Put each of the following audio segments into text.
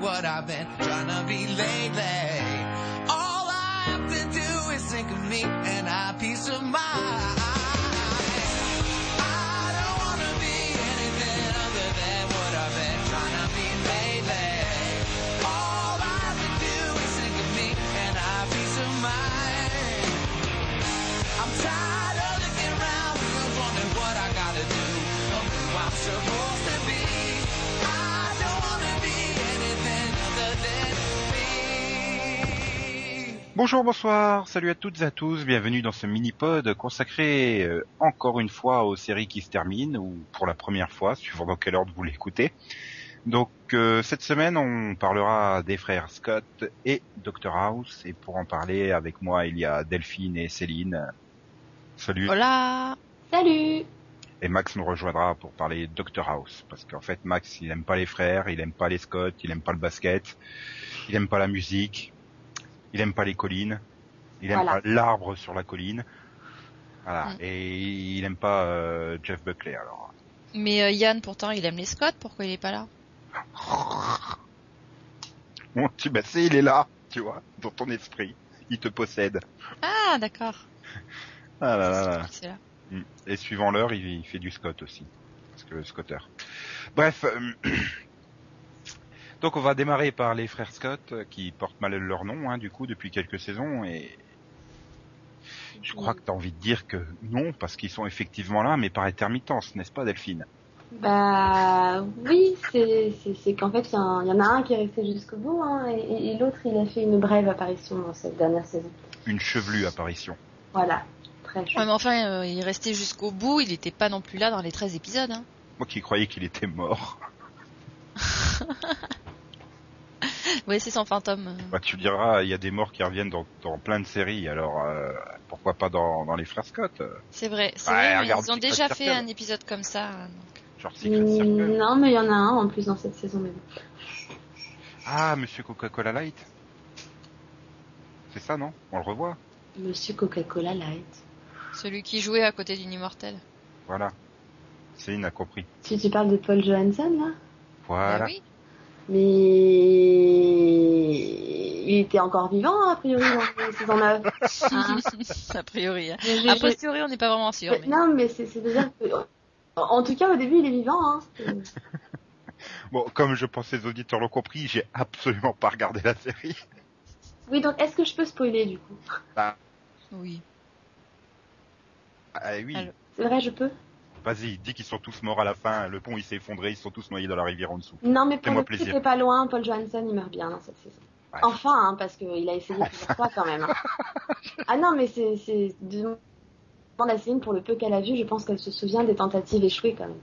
what I've been trying to be lately. All I have to do is think of me and have peace of mind. Bonjour, bonsoir, salut à toutes et à tous, bienvenue dans ce mini-pod consacré euh, encore une fois aux séries qui se terminent, ou pour la première fois, suivant dans quel ordre vous l'écoutez. Donc euh, cette semaine, on parlera des frères Scott et Dr House, et pour en parler avec moi, il y a Delphine et Céline. Salut. Hola. Salut. Et Max nous rejoindra pour parler Dr House, parce qu'en fait Max, il aime pas les frères, il aime pas les Scott, il aime pas le basket, il aime pas la musique, il aime pas les collines, il aime Voilà. pas l'arbre sur la colline, voilà, Mm. et il aime pas euh, Jeff Buckley alors. Mais euh, Yann, pourtant, il aime les Scott, pourquoi il est pas là? Bon, tu bah c'est, il est là, tu vois, dans ton esprit, il te possède. Ah, d'accord. Ah là là là. C'est là. Mm. Et suivant l'heure, il, il fait du Scott aussi. Parce que Scotteur. Bref. euh, Donc on va démarrer par les frères Scott, euh, qui portent mal leur nom, hein, du coup, depuis quelques saisons, et je crois que t'as envie de dire que non, parce qu'ils sont effectivement là, mais par intermittence, n'est-ce pas Delphine? Bah oui, c'est qu'en fait, il y, y en a un qui est resté jusqu'au bout, hein, et, et- et l'autre, il a fait une brève apparition dans cette dernière saison. Une chevelue apparition. Voilà, très Ouais, mais enfin, euh, il est resté jusqu'au bout, il était pas non plus là dans les 13 épisodes. Hein. Moi qui croyais qu'il était mort. Ouais, c'est son fantôme. euh. Bah tu diras, il y a des morts qui reviennent dans, dans plein de séries, alors euh, pourquoi pas dans, dans les frères Scott euh, C'est vrai, c'est Ouais, vrai, mais regarde ils ont Secret déjà fait un épisode comme ça. hein, donc. Genre Secret Circle Mm, non, mais il y en a un en plus dans cette saison. Mais bon. Ah, Monsieur Coca-Cola Light C'est ça, non? On le revoit? Monsieur Coca-Cola Light. Celui qui jouait à côté d'une immortelle. Voilà. Céline a compris. Si tu parles de Paul Johansson, là? Voilà. Bah oui. Mais il était encore vivant, a priori, dans la saison 9. A priori. hein. A posteriori, on n'est pas vraiment sûr. Mais-. Non, mais c'est déjà... En tout cas, au début, il est vivant. Hein. Bon, comme je pense que les auditeurs l'ont compris, j'ai absolument pas regardé la série. Oui, donc est-ce que je peux spoiler du coup? Oui. Ah oui, C'est vrai, je peux? Vas-y, dis qu'ils sont tous morts à la fin, le pont il s'est effondré, ils sont tous noyés dans la rivière en dessous. Non, mais pour le coup, c'était pas loin. Paul Johansson, il meurt bien dans cette saison. Ouais. Enfin, hein, parce qu'il a essayé plusieurs fois quand même. hein. Ah non, mais c'est... c'est... Demande à Céline, pour le peu qu'elle a vu, je pense qu'elle se souvient des tentatives échouées quand même.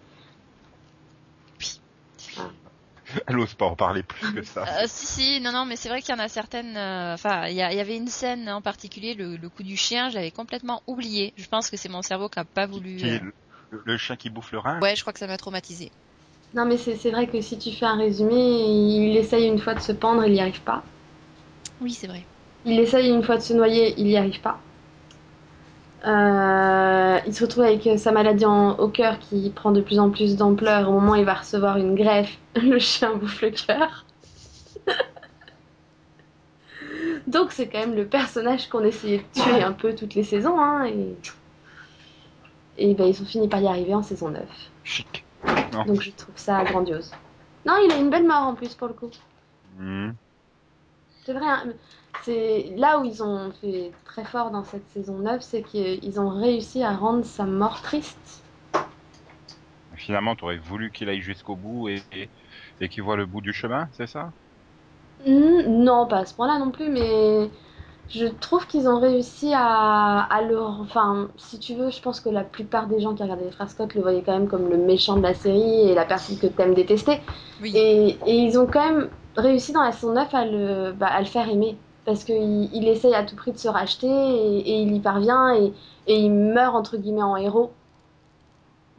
Elle ose pas en parler plus que ça. Euh, si, si, non, non, mais c'est vrai qu'il y en a certaines. euh, Enfin, il y, avait une scène en particulier, le, le coup du chien, je l'avais complètement oublié. Je pense que c'est mon cerveau qui a pas voulu. Qui est euh, le, le chien qui bouffe le rein Ouais, je crois que ça m'a traumatisé. Non, mais c'est c'est vrai que si tu fais un résumé, il essaye une fois de se pendre, il n'y arrive pas. Oui, c'est vrai. Il essaye une fois de se noyer, il n'y arrive pas. Euh, il se retrouve avec sa maladie en- au cœur qui prend de plus en plus d'ampleur. Au moment où il va recevoir une greffe, le chien bouffe le cœur. Donc c'est quand même le personnage qu'on essayait de tuer un peu toutes les saisons. Hein, et et ben, ils ont fini par y arriver en saison 9. Chic. Donc je trouve ça grandiose. Non, il a une belle mort en plus pour le coup. Hmm. C'est vrai, hein, c'est là où ils ont fait très fort dans cette saison 9, c'est qu'ils ont réussi à rendre sa mort triste. Finalement, t'aurais voulu qu'il aille jusqu'au bout et, et, et qu'il voit le bout du chemin, c'est ça? Hmm, non, pas à ce point-là non plus, mais je trouve qu'ils ont réussi à, à le... Enfin, si tu veux, je pense que la plupart des gens qui regardaient les frères Scott le voyaient quand même comme le méchant de la série et la personne que t'aimes détester. Oui. Et, et ils ont quand même réussi dans la saison 9 à le, bah, à le faire aimer. Parce qu'il il essaye à tout prix de se racheter et, et il y parvient et, et il meurt entre guillemets en héros.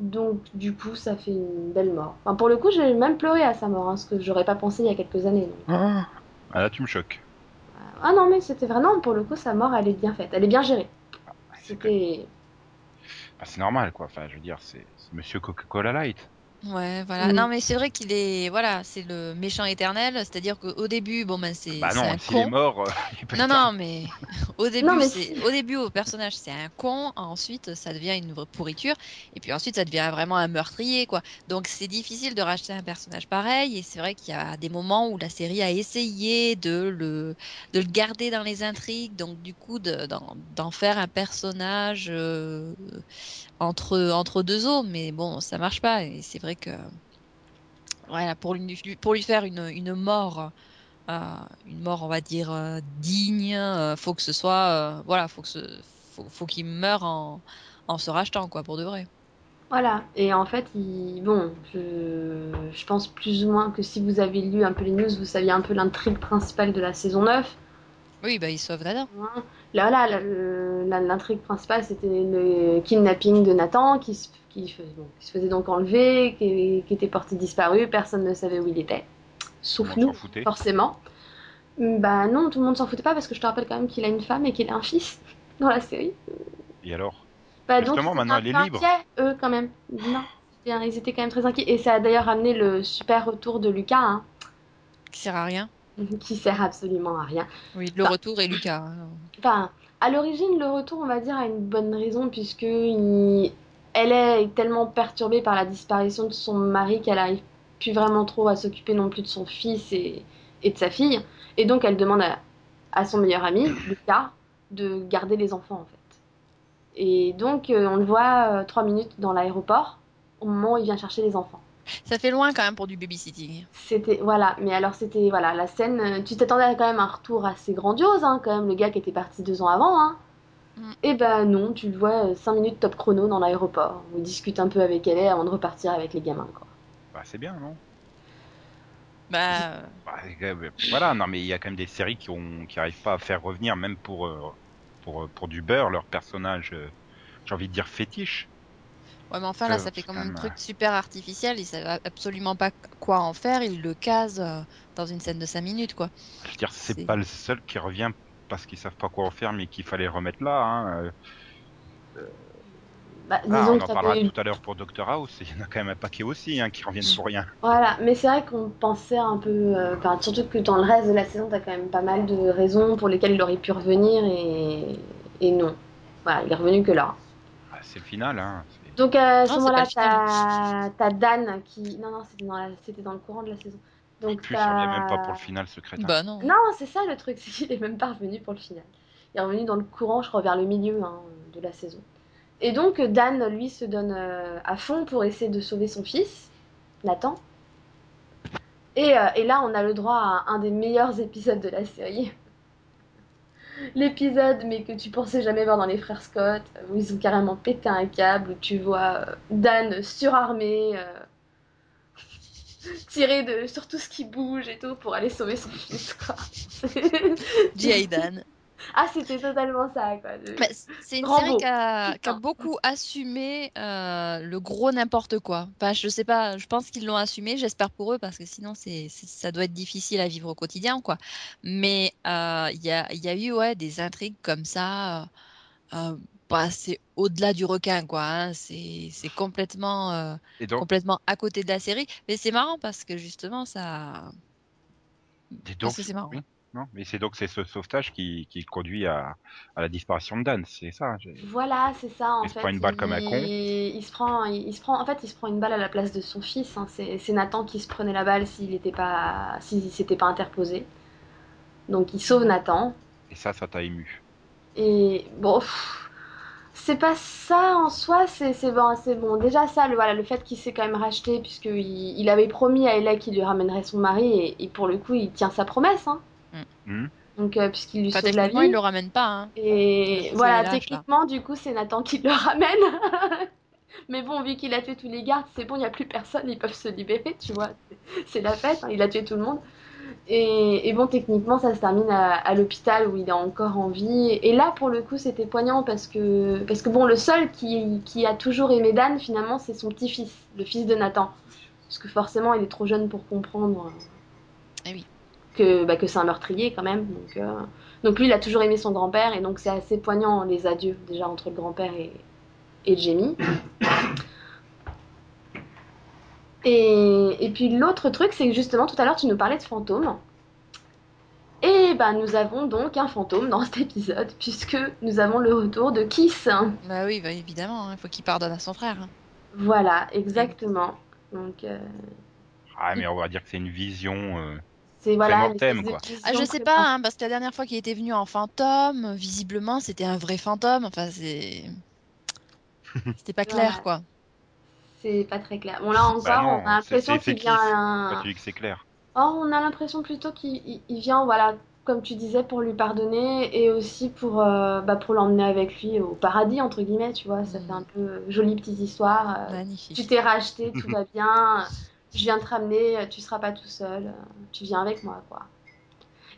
Donc du coup ça fait une belle mort. Enfin, pour le coup j'ai même pleuré à sa mort, hein, ce que j'aurais pas pensé il y a quelques années. donc. ah. ah, là, tu me choques. Ah non mais c'était vraiment pour le coup sa mort elle est bien faite, elle est bien gérée. C'est C'était... bah, c'est normal, quoi. Enfin, je veux dire, c'est Monsieur Coca-Cola Light. Ouais, voilà. Mm. Non, mais c'est vrai qu'il est, voilà, c'est le méchant éternel. C'est-à-dire qu'au début, bon ben c'est Bah c'est non, un s'il est con. mort, euh, il peut Non, être- non, mais au début, mais c'est au début au personnage, c'est un con. Ensuite, ça devient une vraie pourriture. Et puis ensuite, ça devient vraiment un meurtrier, quoi. Donc c'est difficile de racheter un personnage pareil. Et c'est vrai qu'il y a des moments où la série a essayé de le de le garder dans les intrigues. Donc du coup, de- d'en d'en faire un personnage euh, entre entre deux eaux. Mais bon, ça marche pas. Et c'est vrai que voilà, pour lui pour lui faire une une mort euh, une mort, on va dire, euh, digne. euh, faut que ce soit, euh, voilà, faut que ce, faut, faut qu'il meure en, en se rachetant, quoi, pour de vrai. Voilà, et en fait, il... bon, je... je pense plus ou moins que si vous avez lu un peu les news, vous saviez un peu l'intrigue principale de la saison 9. Oui, bah il sauve Nada. Là, là, l'intrigue principale, c'était le kidnapping de Nathan, qui se, qui, fais- bon, qui se faisait donc enlever, qui, qui était porté disparu, personne ne savait où il était, sauf Tout nous, forcément. Bah non, tout le monde s'en foutait pas, parce que je te rappelle quand même qu'il a une femme et qu'il a un fils dans la série. Et alors? Bah, Justement, donc, ils étaient maintenant, elle est libre. inquiets, eux, quand même. Non, ils étaient quand même très inquiets. Et ça a d'ailleurs amené le super retour de Lucas, hein, Qui sert à rien. qui sert absolument à rien. Oui, le retour est Lucas. hein. Enfin, à l'origine, le retour, on va dire, a une bonne raison, puisque il- elle est tellement perturbée par la disparition de son mari qu'elle arrive plus vraiment trop à s'occuper non plus de son fils et, et de sa fille. Et donc, elle demande à, à son meilleur ami, Lucas, de garder les enfants, en fait. Et donc, euh, on le voit euh, trois minutes dans l'aéroport, au moment où il vient chercher les enfants. Ça fait loin quand même pour du babysitting. C'était voilà, mais alors c'était voilà la scène. euh, Tu t'attendais à quand même un retour assez grandiose, hein, quand même le gars qui était parti deux ans avant, hein. Mm. Et ben non, tu le vois euh, cinq minutes top chrono dans l'aéroport. où Il discute un peu avec elle avant de repartir avec les gamins, quoi. Bah c'est bien, non? Bah, euh, Bah, même- Voilà, non mais il y a quand même des séries qui ont qui arrivent pas à faire revenir, même pour euh, pour euh, pour du beurre, leur personnage, euh, j'ai envie de dire fétiche. Ouais, mais enfin là, Euh, ça fait comme quand un même, truc super artificiel. Ils savent absolument pas quoi en faire. Ils le casent euh, dans une scène de 5 minutes, quoi. Je veux dire, c'est pas le seul qui revient parce qu'ils savent pas quoi en faire, mais qu'il fallait remettre là. Hein. euh. Bah, Ah, disons on que en parlera tout à l'heure pour Doctor House. Il y en a quand même un paquet aussi hein, qui reviennent pour rien. Voilà, mais c'est vrai qu'on pensait un peu, euh, enfin surtout que dans le reste de la saison, t'as quand même pas mal de raisons pour lesquelles il aurait pu revenir et et non. Voilà, il est revenu que là. Ah, c'est le final. Hein. Donc à ce moment-là, t'as Dan qui. Non, non, c'était dans, la- c'était dans le courant de la saison. Donc Plus, t'as- même pas pour le final, ce crétin. Bah non. Non, c'est ça le truc, c'est qu'il est même pas revenu pour le final. Il est revenu dans le courant, je crois, vers le milieu hein, de la saison. Et donc Dan, lui, se donne euh, à fond pour essayer de sauver son fils, Nathan. Et, euh, et là, on a le droit à un des meilleurs épisodes de la série. L'épisode, mais que tu pensais jamais voir dans les frères Scott, où ils ont carrément pété un câble, où tu vois euh, Dan surarmé, euh, tirer de, sur tout ce qui bouge et tout pour aller sauver son fils. Quoi. Dan. Ah, c'était totalement ça. Quoi. de- c- c'est une série qui a, beaucoup assumé euh, le gros n'importe quoi. Enfin, je sais pas, je pense qu'ils l'ont assumé, j'espère pour eux, parce que sinon c'est, ça doit être difficile à vivre au quotidien, quoi. Mais euh, il y a, il y a eu ouais, des intrigues comme ça. euh, euh, bah, c'est au-delà du requin, quoi. hein. C'est, complètement, euh, donc, complètement à côté de la série. Mais c'est marrant parce que justement, ça. et donc, Parce que c'est marrant. oui, non, mais c'est donc c'est ce sauvetage qui, qui conduit à, à la disparition de Dan, c'est ça. Voilà, c'est ça en Il se prend une balle comme un con. il se prend, il, il se prend, en fait, il se prend une balle à la place de son fils. hein. C'est, Nathan qui se prenait la balle s'il n'était pas, s'il s'était pas interposé. Donc il sauve Nathan. Et ça, ça t'a ému. Et bon, c'est pas ça en soi, c'est c'est bon, c'est bon. Déjà ça, le, voilà, le fait qu'il s'est quand même racheté, puisqu'il il avait promis à Ella qu'il lui ramènerait son mari, et, et pour le coup, il tient sa promesse. Hein. Hmm. Donc, euh, puisqu'il lui Enfin, sauve la techniquement, vie. ils le ramènent pas. Hein. Et voilà, là. techniquement, du coup, c'est Nathan qui le ramène. Mais bon, vu qu'il a tué tous les gardes, c'est bon, il n'y a plus personne, ils peuvent se libérer, tu vois. C'est la fête, hein, il a tué tout le monde. Et, et bon, techniquement, ça se termine à, à l'hôpital où il est encore en vie. Et là, pour le coup, c'était poignant parce que, parce que bon, le seul qui, qui a toujours aimé Dan, finalement, c'est son petit-fils, le fils de Nathan. Parce que forcément, il est trop jeune pour comprendre euh. Que, bah, que c'est un meurtrier quand même. Donc, euh, donc lui, il a toujours aimé son grand-père. Et donc, c'est assez poignant, les adieux, déjà, entre le grand-père et, et Jamie. Et, et puis l'autre truc, c'est que justement, tout à l'heure, tu nous parlais de fantômes. Et ben, nous avons donc un fantôme dans cet épisode, puisque nous avons le retour de Kiss. Bah oui, bah, évidemment, il faut qu'il pardonne à son frère. hein. Voilà, exactement. Donc, euh, Ah, mais on va dire que c'est une vision. euh, c'est voilà. quoi. Ah, je sais pas, hein, parce que la dernière fois qu'il était venu en fantôme, visiblement, c'était un vrai fantôme. Enfin, c'est. C'était pas clair, Voilà. quoi. C'est pas très clair. Bon, là encore, Bah non, on a l'impression qu'il vient. Un- dis que c'est clair Oh, on a l'impression plutôt qu'il il- il vient, voilà, comme tu disais, pour lui pardonner et aussi pour, euh, bah, pour l'emmener avec lui au paradis, entre guillemets, tu vois. Ça Mhm. fait un peu jolie petite histoire. euh, Magnifique. tu t'es racheté, tout va bien. Je viens te ramener, tu seras pas tout seul. euh, Tu viens avec moi, quoi.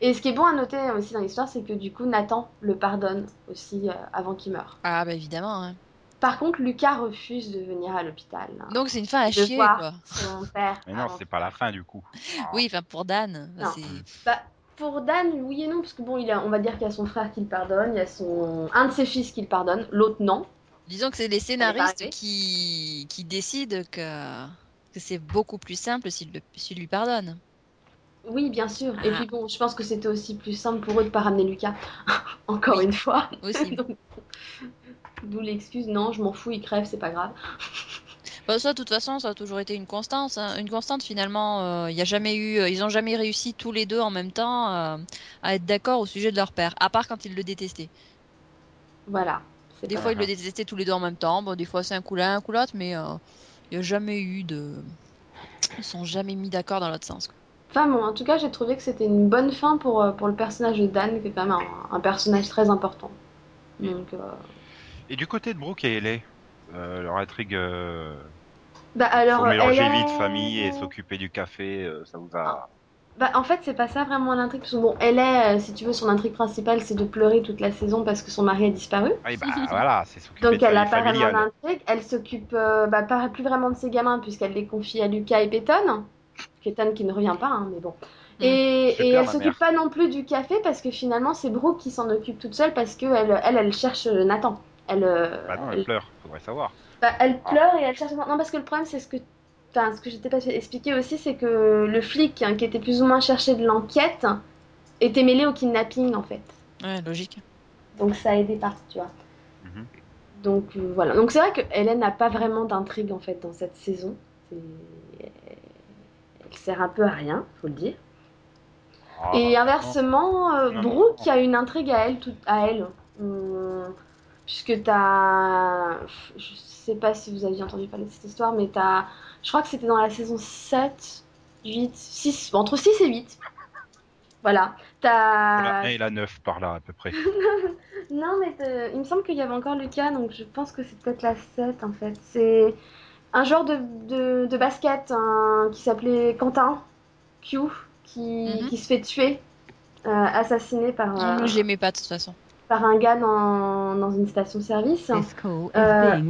Et ce qui est bon à noter aussi dans l'histoire, c'est que du coup, Nathan le pardonne aussi euh, avant qu'il meure. Ah, bah évidemment. hein. Par contre, Lucas refuse de venir à l'hôpital. hein, Donc, c'est une fin à de chier, voir quoi. son père. Mais non, avant c'est pas la fin du coup. Oui, enfin, pour Dan. Non. c'est- Bah, pour Dan, oui et non, parce que bon, il a, on va dire qu'il y a son frère qui le pardonne, il y a son un de ses fils qui le pardonne, l'autre non. Disons que c'est les scénaristes arrivé. qui... qui décident que, que c'est beaucoup plus simple s'ils lui pardonnent. Oui, bien sûr. Et Ah. puis bon, je pense que c'était aussi plus simple pour eux de pas ramener Lucas. Encore Oui. une fois. Aussi. D'où l'excuse, non, je m'en fous, il crève, c'est pas grave. Bah, ça, de toute façon, ça a toujours été une constante. hein. Une constante, finalement. euh, y a jamais eu, ils ont jamais réussi tous les deux en même temps euh, à être d'accord au sujet de leur père, à part quand ils le détestaient. Voilà. Des fois, ils le détestaient tous les deux en même temps. Bon, des fois, c'est un coup l'un, un coup l'autre, mais euh, il n'y a jamais eu de. Ils sont jamais mis d'accord dans l'autre sens. quoi. Enfin bon, en tout cas, j'ai trouvé que c'était une bonne fin pour, euh, pour le personnage de Dan, qui est quand même un, un personnage très important. Donc, euh, Et du côté de Brooke et Ellie, euh, leur intrigue, euh, bah alors, faut mélanger elle est- famille et s'occuper du café, euh, ça vous a. Bah, en fait, c'est pas ça vraiment l'intrigue. Parce que bon, elle est, euh, si tu veux, son intrigue principale, c'est de pleurer toute la saison parce que son mari a disparu. Ah, bah voilà, c'est Donc, de elle a pas vraiment familiale. d'intrigue. Elle s'occupe euh, bah, pas, plus vraiment de ses gamins puisqu'elle les confie à Lucas et Peyton. Peyton qui ne revient pas, hein, mais bon. Mm. Et, Super, et elle s'occupe pas non plus du café parce que finalement, c'est Brooke qui s'en occupe toute seule parce qu'elle, elle, elle, cherche Nathan. Elle, euh, Bah non, elle- elle pleure, faudrait savoir. bah, elle pleure et elle cherche. Non, parce que le problème, c'est ce que. Enfin, ce que j'étais pas expliqué aussi, c'est que le flic hein, qui était plus ou moins cherché de l'enquête était mêlé au kidnapping en fait. Ouais, logique. Donc ça a aidé pas, tu vois. Mhm. Donc euh, voilà. Donc c'est vrai que Hélène n'a pas vraiment d'intrigue en fait dans cette saison. Elle sert un peu à rien, faut le dire. Ah, Et inversement, euh, Non, Brooke non. a une intrigue à elle, tout, à elle. Hum, puisque t'as. Je sais pas si vous aviez entendu parler de cette histoire, mais t'as. Je crois que c'était dans la saison 7, 8, 6, entre 6 et 8. Voilà. T'as. La 1 et la 9 par là à peu près. Non, mais t'as- il me semble qu'il y avait encore Lucas, donc je pense que c'est peut-être la 7 en fait. C'est un joueur de, de, de basket un- qui s'appelait Quentin Q, qui, Mhm. qui se fait tuer, euh, assassiné par, euh, l'aimais pas de toute façon. Par un gars dans, dans une station-service. Euh.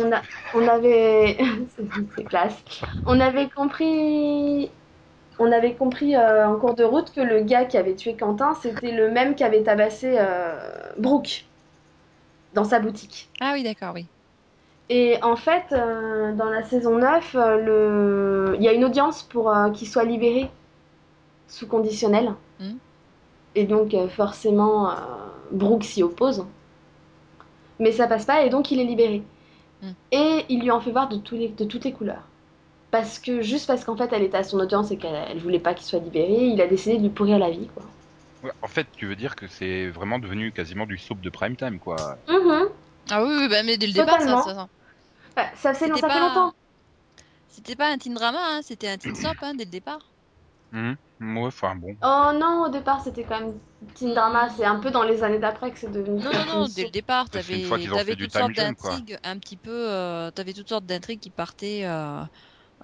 On, a, on avait. c'est classe. On avait compris. On avait compris euh, en cours de route que le gars qui avait tué Quentin, c'était le même qui avait tabassé euh, Brooke dans sa boutique. Ah oui, d'accord, oui. Et en fait, euh, dans la saison 9, euh, le... il y a une audience pour qu'il soit libéré sous conditionnel. Mhm. Et donc, forcément, Brooke s'y oppose. Mais ça passe pas, et donc il est libéré. Mhm. Et il lui en fait voir de, tous les, de toutes les couleurs. Parce que, juste parce qu'en fait, elle était à son audience et qu'elle elle voulait pas qu'il soit libéré, il a décidé de lui pourrir la vie, quoi. Ouais, en fait, tu veux dire que c'est vraiment devenu quasiment du soap de prime time, quoi. Mhm. Ah oui, oui, bah, mais dès le départ, ça, ça, ça- Bah, ça, fait, non, longtemps. C'était pas un teen drama, hein, c'était un teen soap hein, dès le départ. Mhm. Ouais, enfin bon. Oh non, au départ, c'était quand même teen drama. C'est un peu dans les années d'après que c'est devenu. Non, non, non, dès le départ, t'avais du toutes sortes d'intrigues un petit peu. Euh, t'avais toutes sortes d'intrigues qui partaient, euh,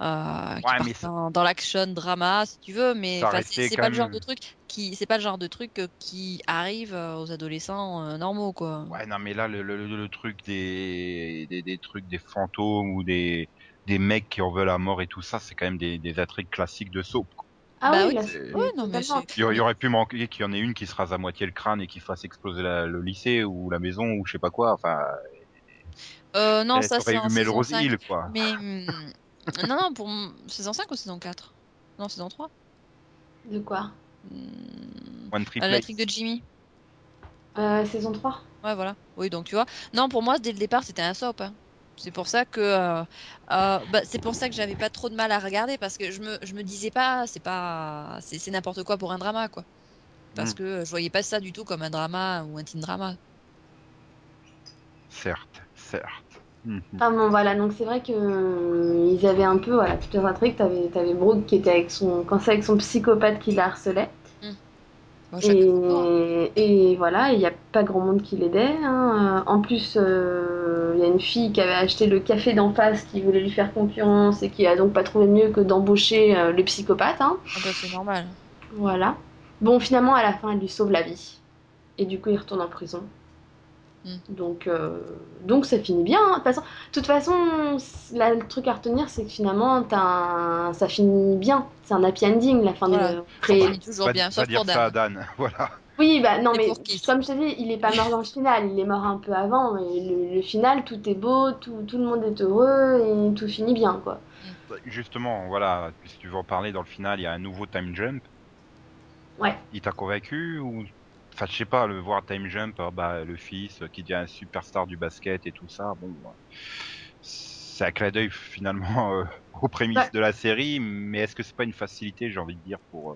euh, qui Ouais, mais partaient ça- dans, dans l'action drama, si tu veux, mais c'est pas le genre même- de truc qui, c'est pas le genre de truc qui arrive aux adolescents euh, normaux, quoi. Ouais, non, mais là, le, le, le- le truc des, des, des trucs des fantômes ou des, des mecs qui en veulent la mort et tout ça, c'est quand même des, des intrigues classiques de soap. quoi. Ah Bah oui, oui, Ouais, non, mais Il y, aurait pu manquer qu'il y en ait une qui se rase à moitié le crâne et qui fasse exploser la- le lycée ou la maison ou je sais pas quoi. Enfin, Euh, non, elle ça c'est eu en saison Melrose 5. Hill, quoi. Mais hum, non, non, pour saison 5 ou saison 4 Non, saison 3. De quoi? Hmm, One Tree ah, la trick de Jimmy. euh, Saison 3 Ouais, voilà. Oui, donc tu vois. Non, pour moi, dès le départ, c'était un soap. hein. C'est pour ça que euh, euh, bah, c'est pour ça que j'avais pas trop de mal à regarder parce que je me, je me disais pas c'est pas c'est c'est n'importe quoi pour un drama quoi. Parce Mm. que je voyais pas ça du tout comme un drama ou un teen drama. Certes, certes. Ah bon, voilà, donc c'est vrai que euh, ils avaient un peu, voilà, toute leur intrigue. T'avais, t'avais Brooke qui était avec son, quand c'est avec son psychopathe qui la harcelait. Bon, et voilà, il n'y a pas grand monde qui l'aidait. hein. Euh, En plus, euh, il y a une fille qui avait acheté le café d'en face qui voulait lui faire concurrence et qui a donc pas trouvé mieux que d'embaucher euh, le psychopathe. hein. Ah bah, c'est normal. Voilà. Bon, finalement, à la fin, elle lui sauve la vie. Et du coup, il retourne en prison. Hmm. Donc, euh, donc ça finit bien. hein. De toute façon, de toute façon, c- là, le truc à retenir, c'est que finalement, t'as un- ça finit bien. C'est un happy ending, la fin Voilà. de. Ça Après- finit toujours Pas, bien, pas sauf dire pour ça à Dan. Voilà. Oui, bah non, Et mais comme je te dis, il est pas mort dans le final. Il est mort un peu avant. Le, le final, tout est beau, tout, tout le monde est heureux et tout finit bien, quoi. Justement, voilà, si tu veux en parler dans le final, il y a un nouveau time jump. Ouais. Il t'a convaincu ou enfin je sais pas, le voir time jump, euh, bah le fils euh, qui devient un superstar du basket et tout ça, bon euh, c'est un clin d'œil finalement euh, aux prémices Ouais. de la série, mais est-ce que c'est pas une facilité, j'ai envie de dire pour euh,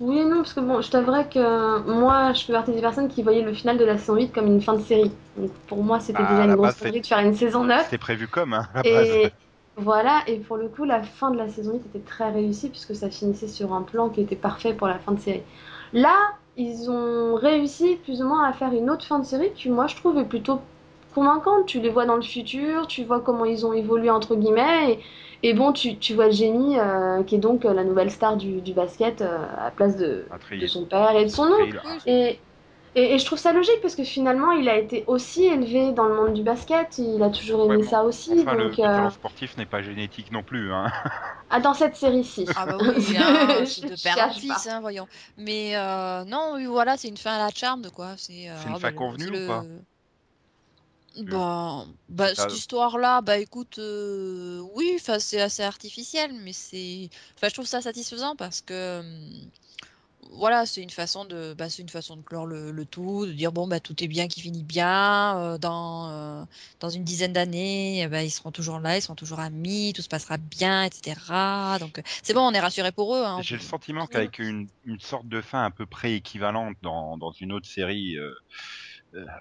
Oui et non, parce que bon, je t'avouerais que moi, je fais partie des personnes qui voyaient le final de la saison 8 comme une fin de série. Donc pour moi, c'était Bah, déjà une grosse connerie de faire une saison 9. c'était prévu comme hein, à la base. Et voilà, et pour le coup, la fin de la saison 8 était très réussie puisque ça finissait sur un plan qui était parfait pour la fin de série. Là, ils ont réussi plus ou moins à faire une autre fin de série qui, moi, je trouve est plutôt convaincante. Tu les vois dans le futur, tu vois comment ils ont évolué, entre guillemets, et, et bon, tu, tu vois Jamie, euh, qui est donc euh, la nouvelle star du, du basket euh, à la place de, son père et de son oncle. Et, et, et je trouve ça logique parce que finalement, il a été aussi élevé dans le monde du basket, il a toujours aimé Ouais, bon, ça aussi. Enfin, donc, le euh, talent sportif n'est pas génétique non plus. Hein. ah, dans cette série-ci. Ah bah oui, hein, Je c'est de père en fils, hein, voyons. Mais euh, non, oui, voilà, c'est une fin à la charme, quoi. C'est euh, C'est une ah, fin bah, convenue ou pas? Bah, bah, Ça- cette histoire-là, bah écoute, euh, oui, enfin, c'est assez artificiel, mais c'est, enfin, je trouve ça satisfaisant parce que, hum, voilà, c'est une façon de, bah, c'est une façon de clore le, le tout, de dire bon, bah tout est bien qui finit bien, euh, dans, euh, dans une dizaine d'années, eh ben, ils seront toujours là, ils seront toujours amis, tout se passera bien, etc. Donc, c'est bon, on est rassuré pour eux, hein. J'ai le sentiment qu'avec une, une sorte de fin à peu près équivalente dans, dans une autre série euh,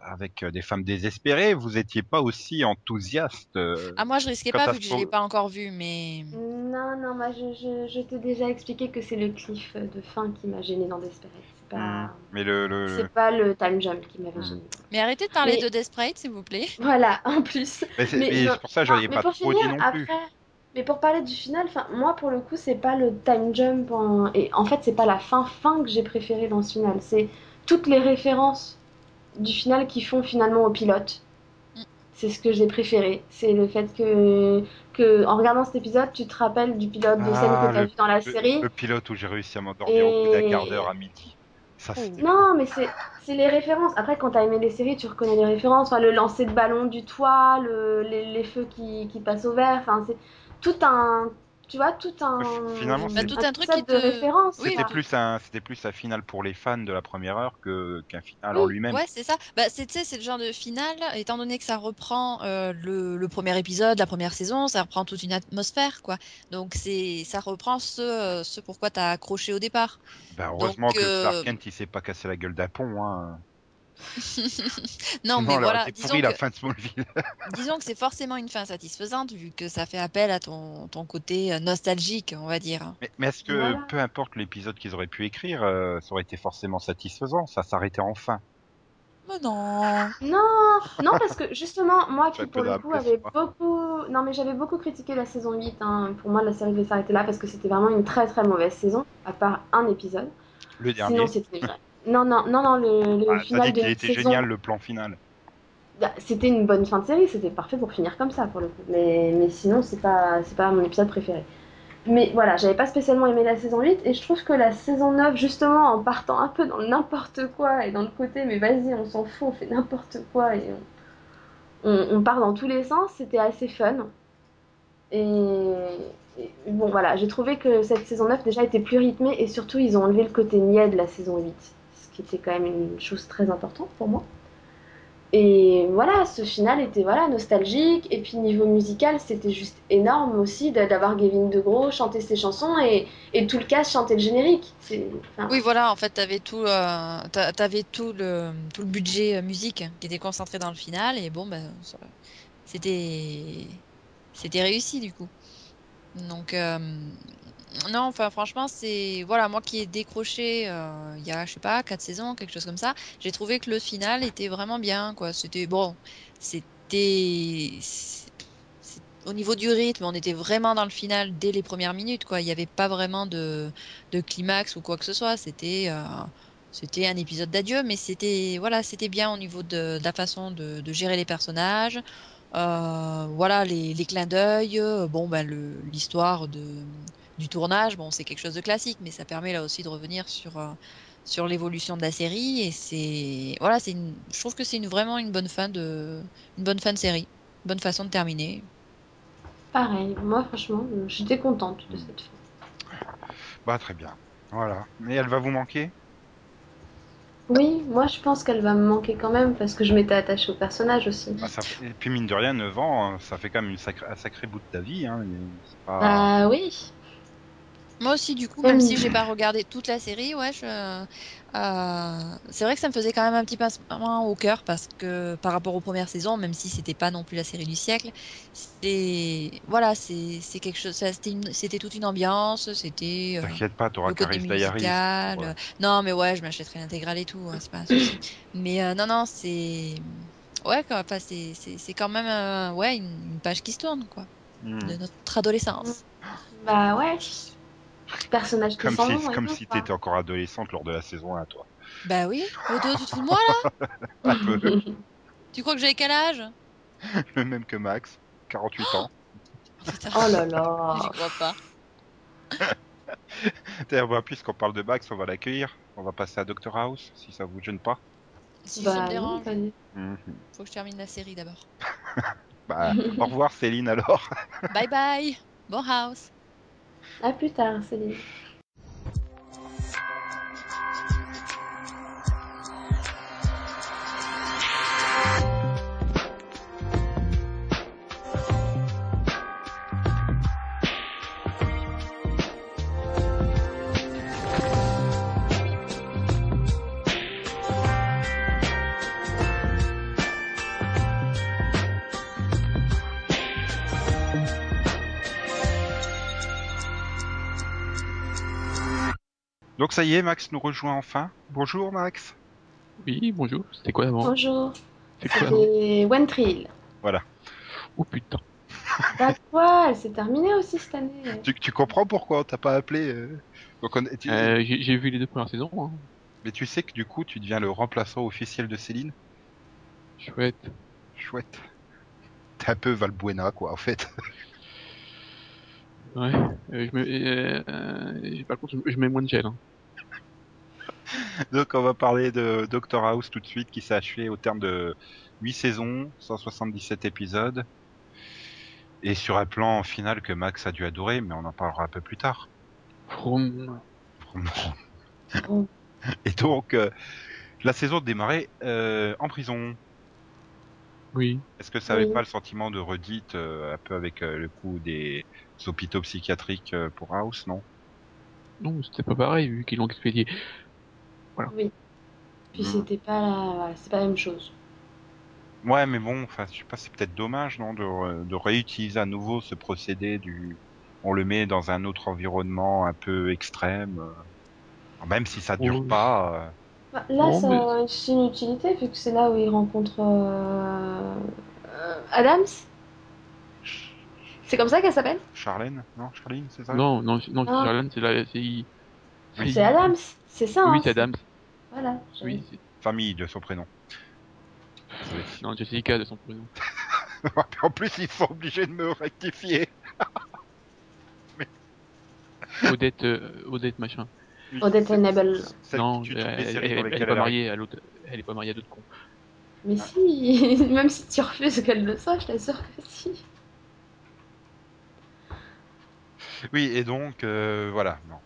avec euh, des femmes désespérées, vous étiez pas aussi enthousiaste. euh, Ah, moi, je risquais pas vu que je l'ai pas encore vu, mais. Non, non, moi je, je, je t'ai déjà expliqué que c'est le cliff de fin qui m'a gêné dans Desperate. C'est hmm, pas, Mais le, le, c'est pas le time jump qui m'avait Hmm. gêné. Mais arrêtez de parler Mais- de Desperate, s'il vous plaît. Voilà, en plus. mais c'est pour ça que mais pas trop finir, dit non après, plus. mais pour parler du final, enfin, moi pour le coup, c'est pas le time jump en... et en fait, c'est pas la fin fin que j'ai préféré dans ce final, c'est toutes les références du final qui font finalement au pilote. Mm. C'est ce que j'ai préféré, c'est le fait que que en regardant cet épisode, tu te rappelles du pilote de scène Ah, que tu as vu dans la Le, série. le pilote où j'ai réussi à m'endormir au bout d'un quart d'heure à midi. Ça, Non, mais c'est c'est les références. Après, quand t'as aimé les séries, tu reconnais les références. Enfin, le lancer de ballon du toit, le, les, les feux qui, qui passent au vert. Enfin, c'est tout un. Tu vois, tout un. Finalement, Bah, c'est- tout un truc qui de te- références. Oui, C'était quoi. plus un, c'était plus un final pour les fans de la première heure que qu'un final Oui, en lui-même. Ouais, c'est ça. Bah, c'est, c'est le genre de finale, étant donné que ça reprend euh, le, le premier épisode, la première saison, ça reprend toute une atmosphère, quoi. Donc, c'est, ça reprend ce, ce pourquoi t'as accroché au départ. Bah, heureusement Donc, que euh, Clark Kent il s'est pas cassé la gueule d'un pont. Hein. non, mais voilà, disons que, la fin de Smallville. disons que c'est forcément une fin satisfaisante, vu que ça fait appel à ton, ton côté euh, nostalgique, on va dire. Mais, mais est-ce que Voilà. peu importe l'épisode qu'ils auraient pu écrire, euh, ça aurait été forcément satisfaisant Ça s'arrêtait enfin? Mais non. Non, non, parce que justement, moi qui pour le coup avait beaucoup. Non, mais j'avais beaucoup critiqué la saison 8. hein. Pour moi, la série devait s'arrêter là parce que c'était vraiment une très très mauvaise saison, à part un épisode. Le dernier. Sinon, c'était. Non, non, non, non, le, le Ah, T'as final de était saison. génial le plan final. Bah, C'était une bonne fin de série, c'était parfait pour finir comme ça pour le coup. Mais, mais sinon, c'est pas, c'est pas mon épisode préféré. Mais voilà, j'avais pas spécialement aimé la saison 8 et je trouve que la saison 9, justement, en partant un peu dans n'importe quoi et dans le côté, mais vas-y, on s'en fout, on fait n'importe quoi et on, on, on part dans tous les sens, c'était assez fun. Et bon, voilà, j'ai trouvé que cette saison 9 déjà était plus rythmée et surtout ils ont enlevé le côté niais de la saison 8, ce qui était quand même une chose très importante pour moi. Et voilà, ce final était voilà nostalgique et puis niveau musical c'était juste énorme aussi d'avoir Gavin DeGros chanter ses chansons et, et tout le cast chanter le générique. Oui, voilà, en fait, t'avais tout, euh, t'avais tout le, tout le budget euh, musique qui était concentré dans le final, et bon, ben, c'était, c'était réussi du coup. Donc, euh, non, enfin, franchement, c'est, voilà, moi qui ai décroché euh, il y a, je sais pas, quatre saisons, quelque chose comme ça, j'ai trouvé que le final était vraiment bien, quoi. C'était bon, c'était, au niveau du rythme, on était vraiment dans le final dès les premières minutes, quoi. Il n'y avait pas vraiment de de climax ou quoi que ce soit. C'était euh, c'était un épisode d'adieu, mais c'était voilà, c'était bien au niveau de, la façon de, gérer les personnages. Euh, voilà, les, clins d'œil. Bon, ben l'histoire de du tournage, bon, c'est quelque chose de classique, mais ça permet là aussi de revenir sur euh, sur l'évolution de la série et c'est voilà, c'est une, je trouve que c'est une, vraiment une bonne fin de une bonne fin de série, une bonne façon de terminer. pareil, moi franchement, euh, j'étais contente de cette fin. Bah très bien. Voilà. Et elle va vous manquer? Oui, moi je pense qu'elle va me manquer quand même parce que je m'étais attachée au personnage aussi. Bah, ça Et puis mine de rien, 9 ans, euh, ça fait quand même une sacrée- un sacré bout de ta vie. Hein. pas- Bah oui. Moi aussi, du coup, Même- même si j'ai pas regardé toute la série, ouais, je, euh, c'est vrai que ça me faisait quand même un petit pincement au cœur parce que par rapport aux premières saisons, même si c'était pas non plus la série du siècle, c'est voilà, c'est quelque chose, c'était une- c'était toute une ambiance, c'était euh, T'inquiète pas, t'auras Caris Diaries. musical. Ouais. Non, mais ouais, je m'achèterai l'intégrale et tout, hein, c'est pas un souci. Mais euh, non, non, c'est ouais, c'est c'est c'est quand même euh, ouais une, une page qui se tourne quoi, Hmm. de notre adolescence. Bah ouais. Personnage Comme descendant si, comme si t'étais encore adolescente lors de la saison 1, toi. Bah oui, tu te fous de moi là Un peu. Tu crois que j'ai quel âge? Le même que Max, 48 ans. Putain, oh là J'y là. crois pas. D'ailleurs, bah, puisqu'on parle de Max, on va l'accueillir. On va passer à Dr House, si ça vous gêne pas. Si ça Bah me oui, dérange, vas-y. Mhm. faut que je termine la série d'abord. Bah, au revoir Céline alors. Bye bye Bon house À plus tard, Céline. Donc ça y est, Max nous rejoint enfin. Bonjour Max. Oui, bonjour. C'était quoi avant Bonjour. C'est quoi C'était One Trill. Oh putain. Bah quoi, elle s'est terminée aussi cette année. Tu, tu comprends pourquoi on t'a pas appelé euh Donc on- tu- Euh, J'ai j'ai vu les deux premières saisons. Hein. Mais tu sais que du coup, tu deviens le remplaçant officiel de Céline Chouette. Chouette. T'es un peu Valbuena, quoi, en fait. Ouais. Euh, je me, euh, euh, par contre, je, je mets moins de gel. Hein. Donc on va parler de Doctor House tout de suite, qui s'est achevé au terme de 8 saisons, 177 épisodes. Et sur un plan final que Max a dû adorer, mais on en parlera un peu plus tard. Vroom. Et donc, euh, la saison démarrait euh, en prison. Oui. Est-ce que ça avait Oui. pas le sentiment de redite euh, un peu avec euh, le coup des hôpitaux psychiatriques euh, pour House, non? Non, c'était pas pareil vu qu'ils l'ont expédié. Puis Mm. c'était pas la... voilà, c'est pas la même chose. Ouais, mais bon, enfin, je sais pas, c'est peut-être dommage, non, de, re- de réutiliser à nouveau ce procédé du, on le met dans un autre environnement un peu extrême, euh, même si ça dure Oui. pas. euh, Bah, là, ça mais- c'est une utilité vu que c'est là où il rencontre euh, Adams. C'est comme ça qu'elle s'appelle? Charlène, non, Charline, c'est ça? Non, non, non, Ah. Charlène, c'est la, c'est, Oui. C'est Adams, c'est ça. oui, hein, c'est Adams. Voilà. Oui, c'est, Famille de son prénom. non, Jessica de son prénom. en plus, ils sont obligés de me rectifier. Odette, euh, Odette machin. Odette Enable. Celle non, elle, elle, est pas mariée à l'autre. Elle est pas mariée à d'autres cons. Mais si, même si tu refuses qu'elle le soit, je t'assure que si. Oui, et donc, euh, voilà. Non,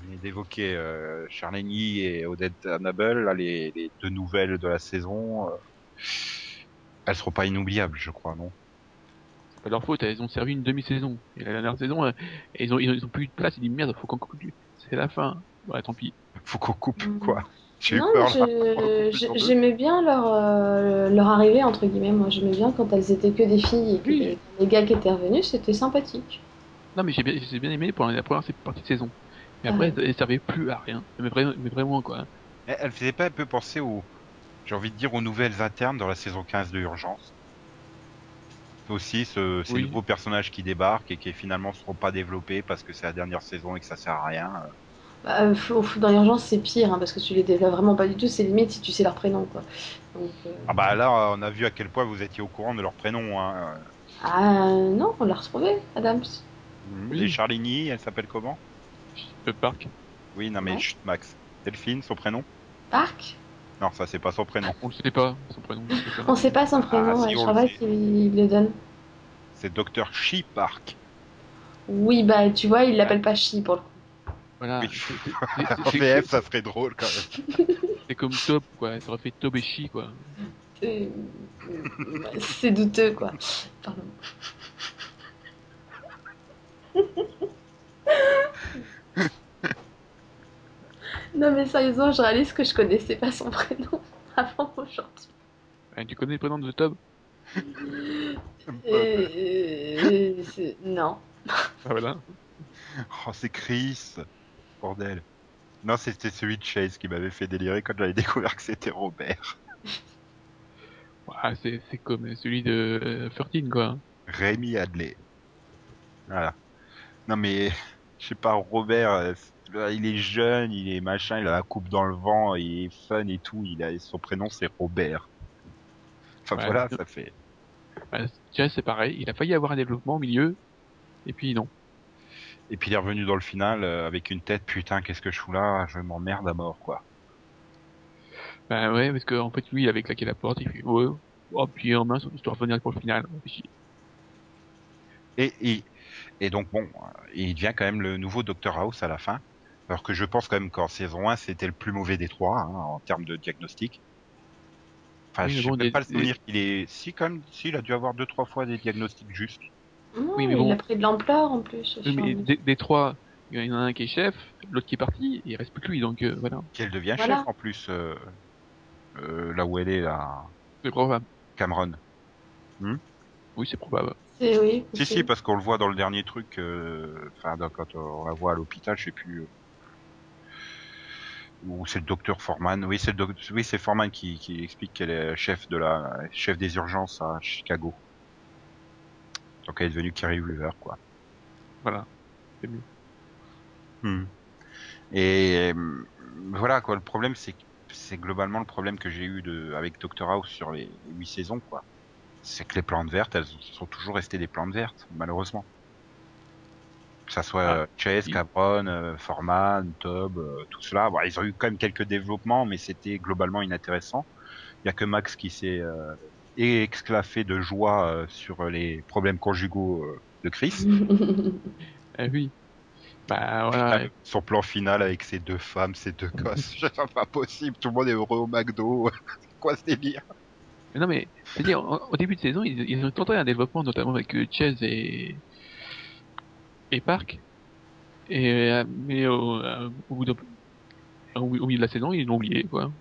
venez d'évoquer euh, Charlene Yee et Odette Annabelle, là, les, les deux nouvelles de la saison. euh, elles seront pas inoubliables, je crois, non? C'est pas leur faute, elles ont servi une demi-saison. Et la dernière saison, euh, ils ont, ils ont, ils ont plus eu de place, ils disent merde, faut qu'on conclue. C'est la fin. Ouais, tant pis. Faut qu'on coupe, Mhm. quoi. J'ai eu Non, coupe j'aimais bien leur, euh, leur arrivée, entre guillemets. Moi, j'aimais bien quand elles étaient que des filles et que Oui. les, les gars qui étaient revenus, c'était sympathique. Non, mais j'ai bien, j'ai bien aimé pendant la première partie de saison. Mais Ah après, elles servaient plus à rien. Mais, vra- mais vraiment, quoi. Eh, Elle faisait pas un peu penser aux, j'ai envie de dire, aux nouvelles internes dans la saison 15 de Urgence. Aussi, ce, ces Oui. nouveaux personnages qui débarquent et qui finalement seront pas développés parce que c'est la dernière saison et que ça sert à rien. euh. Bah, euh, dans l'urgence, c'est pire, hein, parce que tu les développes vraiment pas du tout. C'est limite si tu sais leur prénom, quoi. Donc, euh, Ah bah là, on a vu à quel point vous étiez au courant de leur prénom. Hein. Ah non, on l'a retrouvé, Adams. Oui. Et Charlini, elle s'appelle comment? Le parc. Oui, non mais Ouais. chut, Max. Delphine, son prénom Park? Non, ça c'est pas son prénom. On le sait pas, son prénom. On sait pas son prénom, si, ouais, je on crois le pas qu'il le donne. C'est Dr. She Park. Oui, bah tu vois, il l'appelle pas Chi pour le coup. Voilà. Oui. En VF, ça serait drôle quand même. C'est comme Top, quoi. Ça aurait fait Top et Chi, quoi. C'est c'est douteux, quoi. Pardon. non mais sérieusement, je réalise que je connaissais pas son prénom avant aujourd'hui. Ouais, tu connais le prénom de Top Et- c'est- Non. Ah, voilà. Oh, c'est Chris. Bordel. Non, c'était celui de Chase qui m'avait fait délirer quand j'avais découvert que c'était Robert. Ah, c'est c'est comme celui de euh, 13, quoi. Rémi Adley. Voilà. Non mais, je sais pas, Robert, euh, c'est- il est jeune, il est machin, il a la coupe dans le vent, il est fun et tout, il a, son prénom c'est Robert. Enfin Ouais. voilà, ça fait... Ouais, tiens, c'est pareil. Il a failli avoir un développement au milieu. Et puis non. Et puis il est revenu dans le final euh, avec une tête, putain, qu'est-ce que je fous là Je m'emmerde à mort, quoi. Bah ouais, parce que en fait, lui, il avait claqué la porte. Il fait ouais. Oh, puis en mince, je dois revenir pour le final. Et puis, Et, et, et donc bon, il devient quand même le nouveau Dr House à la fin. Alors que je pense quand même qu'en saison 1, c'était le plus mauvais des trois, hein, en termes de diagnostic. Enfin, Oui, je bon, même des- pas le souvenir qu'il est... Si, quand même, si, il a dû avoir deux, trois fois des diagnostics justes. Non, Oui, mais il bon. a pris de l'ampleur en plus. Oui, sur- mais des, des trois, il y en a un qui est chef, l'autre qui est parti, et il reste plus que lui. Donc euh, voilà. Qu'elle devient Voilà. chef en plus, euh, euh, là où elle est, là, C'est probable. Cameron. Oui, c'est probable. C'est oui. Si, si, parce qu'on le voit dans le dernier truc, euh, enfin, quand on la voit à l'hôpital, je sais plus. Ou c'est le docteur Foreman. Oui, c'est le doc- oui, c'est Foreman qui, qui explique qu'elle est chef de la, chef des urgences à Chicago. Donc elle est devenue Carrie Weaver, quoi. Voilà. C'est mieux. Hmm. Et euh, voilà, quoi. Le problème, c'est c'est globalement le problème que j'ai eu de, avec Doctor House sur les les huit saisons, quoi. C'est que les plantes vertes, elles sont toujours restées des plantes vertes, malheureusement. Que ça soit Ah, euh, Chase, oui. Capron, euh, Foreman, Tob, euh, tout cela. Bon, ils ont eu quand même quelques développements, mais c'était globalement inintéressant. Il y a que Max qui s'est euh, exclaffé de joie euh, sur les problèmes conjugaux euh, de Chris. Ah oui. Bah voilà. Putain, Son plan final avec ses deux femmes, ses deux gosses, c'est pas possible, tout le monde est heureux au McDo. C'est quoi ce délire? Mais non mais, c'est-à-dire, au, début de saison, ils, ils ont tenté un développement, notamment avec Chase et et Park. Et euh, mais au, euh, au bout de, au, au milieu de la saison, ils l'ont oublié quoi.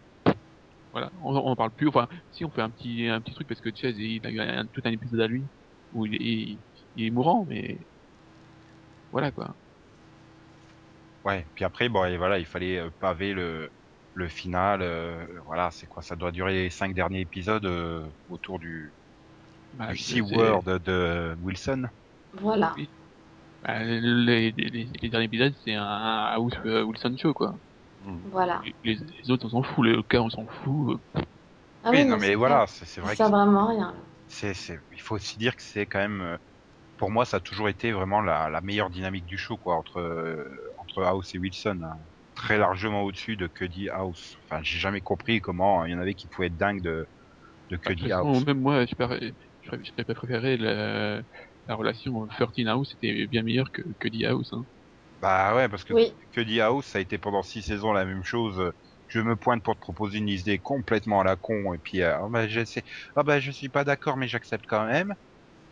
Voilà, on, on en parle plus. Enfin, si on fait un petit un petit truc parce que Chase il a eu un, tout un épisode à lui où il est, il est mourant, mais voilà quoi. Ouais, puis après, bon, et voilà, il fallait euh, paver le, le final. euh, voilà, c'est quoi Ça doit durer les cinq derniers épisodes euh, autour du, Bah, du c'est- SeaWorld de Wilson. voilà. Bah, les, les, les, les derniers épisodes, c'est un House euh, Wilson Show quoi. Voilà. Les, les autres, on s'en fout. Le cas, on s'en fout. Ah oui, oui, non, mais c'est voilà, c'est c'est Ça vrai que sert vraiment à rien. c'est, c'est, il faut aussi dire que c'est quand même, euh, pour moi, ça a toujours été vraiment la, la meilleure dynamique du show, quoi, entre, euh, entre House et Wilson. hein. Très largement au-dessus de Cuddy House. Enfin, j'ai jamais compris comment il y en avait qui pouvaient être dingues de, de Cuddy façon, House. même moi, je, préfère- je, préfère- je préférais le, la relation 13 House était bien meilleure que, que The House. Hein. Bah ouais, parce que Oui. que The House, ça a été pendant six saisons la même chose. Je me pointe pour te proposer une idée complètement à la con, et puis euh, oh bah, j'essaie- ah bah je suis pas d'accord, mais j'accepte quand même.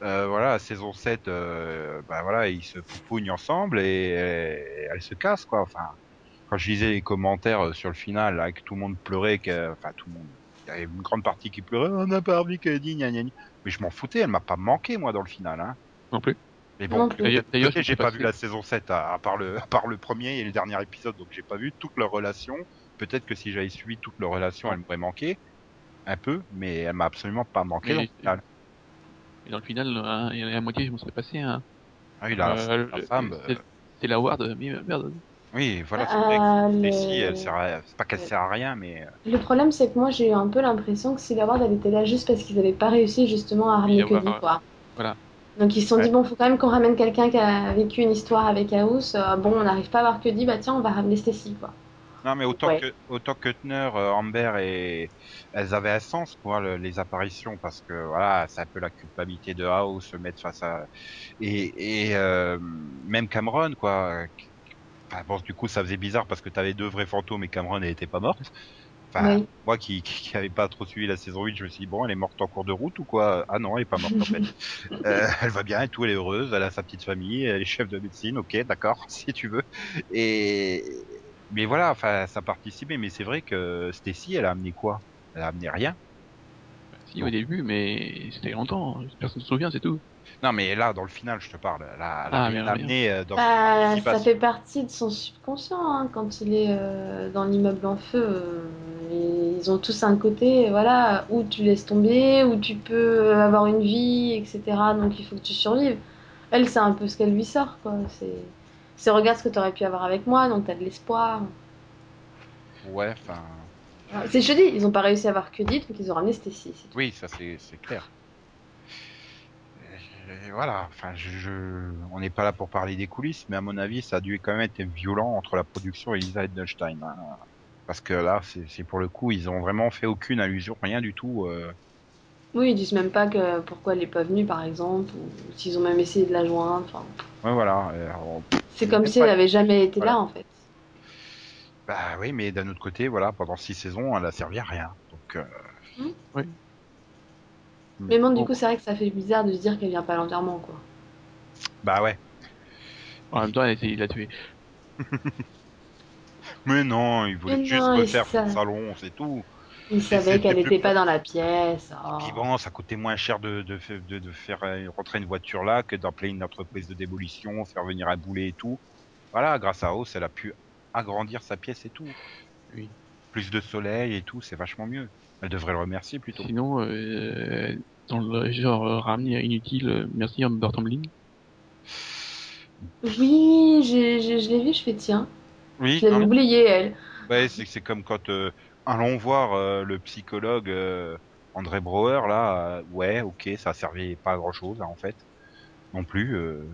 Euh, voilà, saison 7, euh, bah voilà, ils se poupougnent ensemble et, et elle se casse quoi. Enfin, quand je lisais les commentaires euh, sur le final, là, que tout le monde pleurait, que, enfin tout le monde, il y avait une grande partie qui pleurait, on n'a pas envie qu'elle dit gna gna gna. Mais je m'en foutais, elle m'a pas manqué moi dans le final. Hein. Non plus. Mais bon. D'ailleurs, j'ai pas vu la saison 7 à, à part le à part le premier et le dernier épisode, donc j'ai pas vu toute leur relation. Peut-être que si j'avais suivi toute leur relation, elle m'aurait manqué un peu, mais elle m'a absolument pas manqué Mais- dans le final. Et dans le final, hein, il y en a la moitié, je m'en serais passé. Hein. Ah oui, là, Euh, la le- femme. c'est- euh, C'est la Ward, mais merde. Oui, voilà, c'est vrai que le- Stacy, elle sert à- c'est pas qu'elle sert à rien, mais euh, Le problème, c'est que moi, j'ai eu un peu l'impression que Sylvia Ward, elle était là juste parce qu'ils n'avaient pas réussi justement à ramener Oui, Cody, quoi. voilà. Donc ils se sont Ouais. dit, bon, faut quand même qu'on ramène quelqu'un qui a vécu une histoire avec House. Euh, bon, on n'arrive pas à voir Cody, bah tiens, on va ramener Stacy, quoi. non, mais autant Ouais. que autant que euh, Amber et elles avaient un sens quoi le- les apparitions parce que voilà, c'est un peu la culpabilité de House se mettre face à et et euh, même Cameron quoi. Enfin, bon, du coup, ça faisait bizarre parce que t'avais deux vrais fantômes et Cameron elle était pas morte. Enfin, Oui. moi qui, qui, qui avait pas trop suivi la saison 8, je me suis dit, bon, elle est morte en cours de route ou quoi? Ah non, elle est pas morte en fait. Euh, elle va bien et tout, elle est heureuse, elle a sa petite famille, elle est chef de médecine, ok, d'accord, si tu veux. Et mais voilà, enfin, ça participait, mais c'est vrai que Stacy, elle a amené quoi? Elle a amené rien. Si, au début, mais c'était longtemps. Personne ne se souvient, c'est tout. Non, mais là, dans le final, je te parle. Là, elle a Ah, rien. amené euh, dans Bah, ça passe. fait partie de son subconscient hein, quand il est euh, dans l'immeuble en feu. euh, ils ont tous un côté, voilà, où tu laisses tomber, où tu peux avoir une vie, etc. Donc il faut que tu survives. Elle, c'est un peu ce qu'elle lui sort, quoi. C'est, c'est regarde ce que tu aurais pu avoir avec moi, donc t'as de l'espoir. Ouais, enfin, C'est je te dis, ils ont pas réussi à avoir que dit, donc ils ont ramené Stacy. oui, ça c'est c'est clair. Voilà, enfin, je, je- on n'est pas là pour parler des coulisses, mais à mon avis, ça a dû quand même être violent entre la production et Lisa Edelstein. hein. Parce que là, c'est pour le coup, ils ont vraiment fait aucune allusion, rien du tout. euh. Oui, ils disent même pas que pourquoi elle est pas venue, par exemple, ou s'ils ont même essayé de la joindre. Enfin, Ouais, voilà. c'est comme si elle avait jamais été Voilà. là, en fait. bah oui, mais d'un autre côté, voilà, pendant six saisons, elle a servi à rien. Donc, euh, Mais bon, du coup, c'est vrai que ça fait bizarre de se dire qu'elle vient pas à l'enterrement, quoi. bah ouais. En même temps, elle a essayé de la tuer. Mais non, il voulait Mais juste non, refaire son sa- salon, c'est tout. Il savait qu'elle plus était pas dans la pièce. oh. Puis bon, ça coûtait moins cher de, de, de, de faire euh, rentrer une voiture là que d'appeler une entreprise de démolition, faire venir un boulet et tout. Voilà, grâce à House, elle a pu agrandir sa pièce et tout. Oui. Plus de soleil et tout, c'est vachement mieux. Elle devrait le remercier plutôt. Sinon, euh, dans le genre euh, ramener inutile, euh, merci Amber Tamblyn. Oui, j'ai- j'ai- je l'ai vu, je fais tiens. Oui, Je l'avais oublié, elle. ouais, c'est c'est comme quand euh, allons voir euh, le psychologue euh, André Brouwer là. euh, ouais, ok, ça servait pas à grand chose en fait, non plus. euh,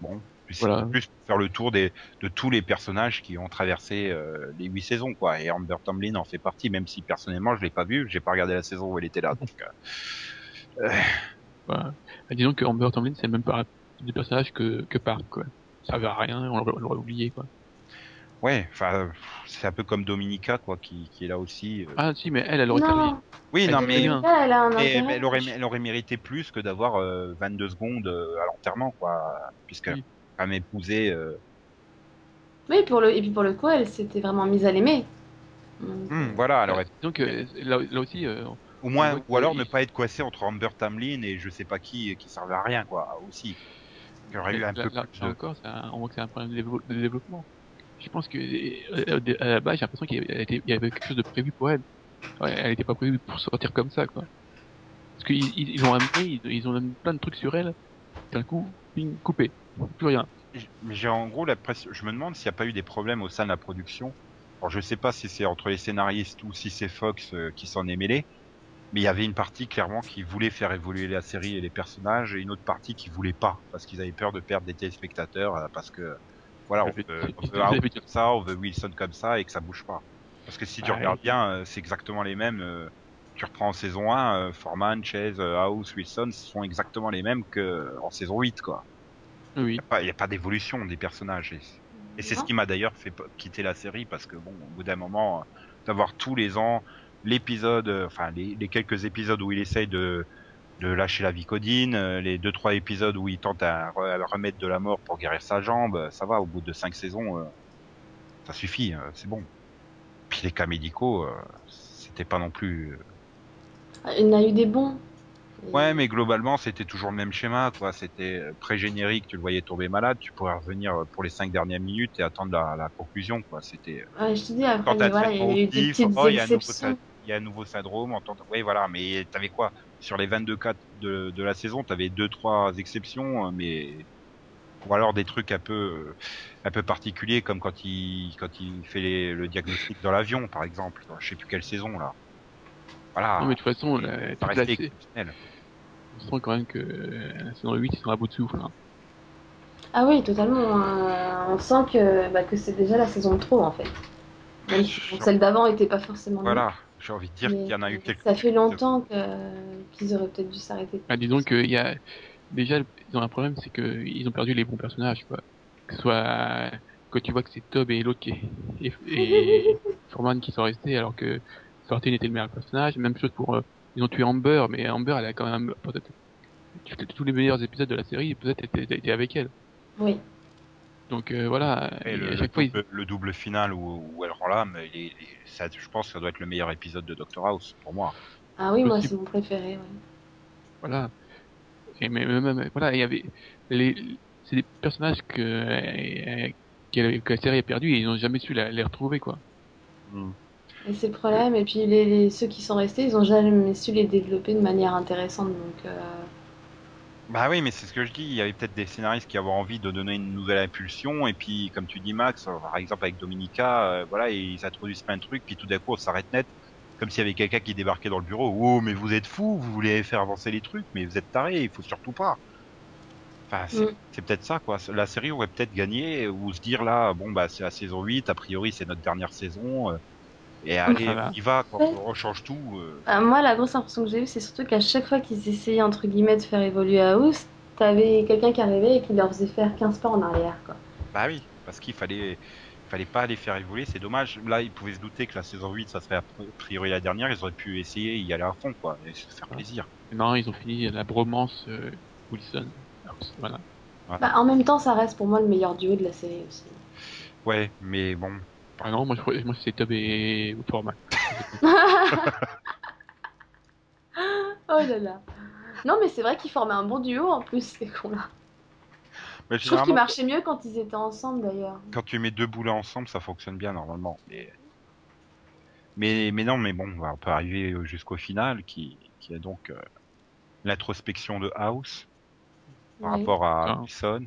bon, Voilà. plus pour faire le tour des de tous les personnages qui ont traversé euh, les huit saisons quoi. Et Amber Tamblyn en fait partie, même si personnellement je l'ai pas vu, j'ai pas regardé la saison où elle était là. Donc euh, Voilà. Et disons que Amber Tamblyn, c'est même pas des personnages que, que Park, quoi. Ça servait à rien, on l'aurait oublié, quoi. ouais, enfin c'est un peu comme Dominica quoi, qui, qui est là aussi. euh. Ah, si, mais elle, elle aurait. Non, Oui, elle non mais elle a un Mais, intérêt. mais elle, aurait, elle aurait mérité plus que d'avoir euh, 22 secondes euh, à l'enterrement, quoi. Puisqu'elle Oui. Quand même épousé. euh, Oui, pour le... et puis pour le coup, elle s'était vraiment mise à l'aimer. Hum, voilà, elle aurait. Donc, euh, là, là aussi, euh, Au moins, Ouais, ou alors il- ne pas être coincé entre Amber Tamlin et je sais pas qui qui servait à rien, quoi. Aussi. Il y aurait eu là, un peu là- plus là de. encore, un- on voit que c'est un problème de, dévelop- de développement. Je pense que euh, à la base, j'ai l'impression qu'il y avait- il y avait quelque chose de prévu pour elle. Ouais, elle était pas prévue pour sortir comme ça, quoi. Parce qu'ils ils, ils l'ont amené, ils, ils ont amené plein de trucs sur elle. D'un coup, ping, coupé, plus rien. Mais j'ai en gros l'impression. Je me demande s'il n'y a pas eu des problèmes au sein de la production. Alors je sais pas si c'est entre les scénaristes ou si c'est Fox euh, qui s'en est mêlé. Mais il y avait une partie clairement qui voulait faire évoluer la série et les personnages et une autre partie qui voulait pas parce qu'ils avaient peur de perdre des téléspectateurs euh, parce que voilà on veut, on veut comme ça, on veut Wilson comme ça et que ça bouge pas. Parce que si tu Ouais. regardes bien, euh, c'est exactement les mêmes. Euh, tu reprends en saison 1, euh, Foreman, Chase, euh, House, Wilson sont exactement les mêmes que en saison 8, quoi. Oui. Il n'y a pas, y a pas d'évolution des personnages. Et, et c'est ce qui m'a d'ailleurs fait quitter la série parce que bon, au bout d'un moment, euh, d'avoir tous les ans l'épisode, euh, enfin les, les quelques épisodes où il essaye de de lâcher la vicodine, euh, les deux trois épisodes où il tente à, re- à remettre de la mort pour guérir sa jambe, euh, ça va. Au bout de cinq saisons, euh, ça suffit, euh, c'est bon. Puis les cas médicaux, euh, c'était pas non plus. Euh, Il y en a eu des bons. Ouais, mais globalement, c'était toujours le même schéma. C'était euh, pré-générique, tu le voyais tomber malade, tu pourrais revenir euh, pour les cinq dernières minutes et attendre la, la conclusion, quoi. C'était. Ouais, je te dis, après, voilà, il y a eu des petites oh, exceptions. syndrome, il y a un nouveau syndrome, en tant- oui, voilà, mais t'avais quoi? Sur les 22 cas de, de la saison, t'avais deux, trois exceptions, euh, mais ou alors des trucs un peu, euh, un peu particuliers, comme quand il, quand il fait les- le diagnostic dans l'avion, par exemple. Je sais plus quelle saison là. Voilà. Non, mais de toute façon, la, ça toute la restait sé- exceptionnel. on sent quand même que euh, la saison 8, ils sont à bout de souffle. hein. Ah oui, totalement. euh, on sent que, bah, que c'est déjà la saison de trop, en fait. Même si celle d'avant était pas forcément Voilà. J'ai envie de dire qu'il y en a eu quelques. Ça fait longtemps que- qu'ils auraient peut-être dû s'arrêter. Ah, disons qu'il y a déjà ils ont un problème, c'est que ils ont perdu les bons personnages, quoi. Que ce soit quand tu vois que c'est Tob et l'autre qui est, et, et Foreman qui sont restés, alors que Sortin était le meilleur personnage. Même chose pour euh, ils ont tué Amber, mais Amber elle a quand même peut-être tous- tous les meilleurs épisodes de la série peut-être étaient avec elle. Oui. Donc euh, voilà, Et et le, à le chaque fois ils... double, le double final où, où elle rend l'âme, il est- il est- ça, je pense que ça doit être le meilleur épisode de Doctor House pour moi. Ah oui, moi, c'est mon préféré. ouais. Voilà. Et mais même, même- voilà, il y avait les, c'est des personnages que, euh, que, la série a perdu et ils n'ont jamais su la- les retrouver quoi. Et c'est le problème. Et puis, les, les- ceux qui sont restés, ils ont jamais su les développer de manière intéressante. Donc, euh, Bah oui, mais c'est ce que je dis. Il y avait peut-être des scénaristes qui avaient envie de donner une nouvelle impulsion, et puis, comme tu dis, Max, euh, par exemple avec Dominica, euh, voilà, ils introduisent plein de trucs, puis tout d'un coup, on s'arrête net, comme s'il y avait quelqu'un qui débarquait dans le bureau. Oh, mais vous êtes fous, vous voulez faire avancer les trucs, mais vous êtes tarés, il faut surtout pas. Enfin, c'est Mm. c'est peut-être ça, quoi. La série aurait peut-être gagné, ou se dire là, bon, bah, c'est la saison 8, a priori, c'est notre dernière saison, euh, et allez, Ça va. on y va, quoi, Ouais. on rechange tout. euh. euh, moi, la grosse impression que j'ai eue, c'est surtout qu'à chaque fois qu'ils essayaient, entre guillemets, de faire évoluer House, t'avais quelqu'un qui arrivait et qui leur faisait faire 15 pas en arrière. Quoi. Bah oui, parce qu'il fallait, fallait pas les faire évoluer, c'est dommage. Là, ils pouvaient se douter que la saison 8, ça serait a priori la dernière, ils auraient pu essayer y aller à fond, quoi, et se faire plaisir. Non, ils ont fini la bromance euh, Wilson. House, Voilà. Bah, en même temps, ça reste pour moi le meilleur duo de la série aussi. Ouais, mais bon, Ah non, moi je crois- moi c'est Tob et Foreman. oh là là. Non, mais c'est vrai qu'ils formaient un bon duo en plus, ces cons-là. mais Je trouve qu'ils marchaient mieux quand ils étaient ensemble d'ailleurs. quand tu mets deux boulets ensemble, ça fonctionne bien normalement. Mais, mais, mais non, mais bon, on peut arriver jusqu'au final, qui, qui est donc euh, l'introspection de House par Oui. rapport à Ah. Wilson.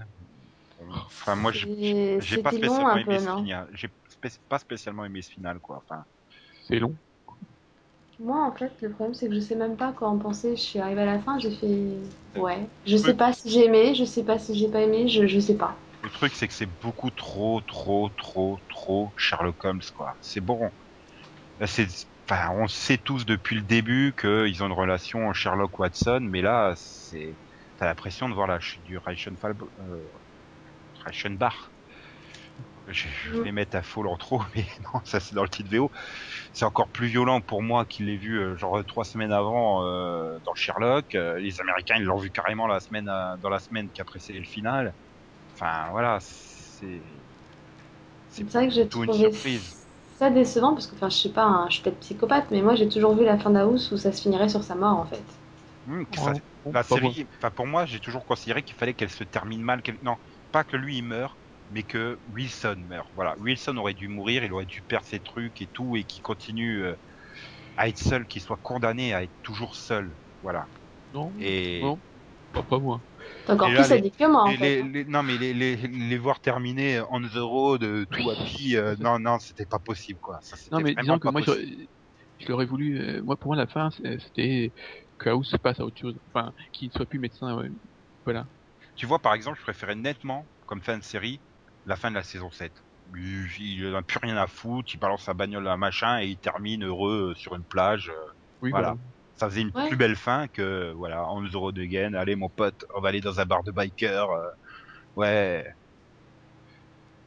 Bon, Enfin, moi, j'ai pas spécialement un aimé peu, ce spé- pas spécialement aimé ce final, quoi. Enfin, C'est long. Moi, en fait, le problème, c'est que je sais même pas quoi en penser. Je suis arrivée à la fin, j'ai fait. Ouais. Je sais pas si j'ai aimé, je sais pas si j'ai pas aimé, je, je sais pas. Le truc, c'est que c'est beaucoup trop, trop, trop, trop Sherlock Holmes, quoi. C'est bon. C'est, enfin, on sait tous depuis le début qu'ils ont une relation Sherlock-Watson, mais là, c'est, t'as l'impression de voir la chute du Reichenfall, euh, Reichenbach. Je, je vais mettre à faux en trop, mais non, ça c'est dans le titre VO. C'est encore plus violent pour moi qu'il l'ai vu euh, genre trois semaines avant euh, dans Sherlock. Euh, les Américains ils l'ont vu carrément la semaine dans la semaine qui a précédé le final. Enfin voilà, c'est C'est vrai que j'ai trouvé surprise. ça décevant parce que, enfin, je sais pas, hein, je suis peut-être psychopathe, mais moi j'ai toujours vu la fin d'House où ça se finirait sur sa mort en fait. Que ça- Ouais. Bon, la série, pour moi, j'ai toujours considéré qu'il fallait qu'elle se termine mal. Non, pas que lui il meurt, mais que Wilson meurt. Voilà, Wilson aurait dû mourir, il aurait dû perdre ses trucs et tout, et qu'il continue euh, à être seul, qu'il soit condamné à être toujours seul. Voilà. Non, Et Non. pas, pas moi. T'es encore plus là, les- que moi en les, fait. les- hein. les- non mais les, les, les voir terminer on the road, euh, tout happy, euh, non non, c'était pas possible quoi. Ça, Non, mais disons que moi, je l'aurais voulu. euh, moi, pour moi, la fin, c'était que House se passe à autre chose. Enfin, qu'il ne soit plus médecin. ouais. Voilà. Tu vois, par exemple, je préférais nettement, comme fin de série, la fin de la saison 7. Il, n'a plus rien à foutre, il balance sa bagnole à un machin et il termine heureux euh, sur une plage. euh, Oui, Voilà. voilà. Ça faisait une Ouais. plus belle fin que, voilà, on the road again, allez mon pote, on va aller dans un bar de biker, euh, ouais,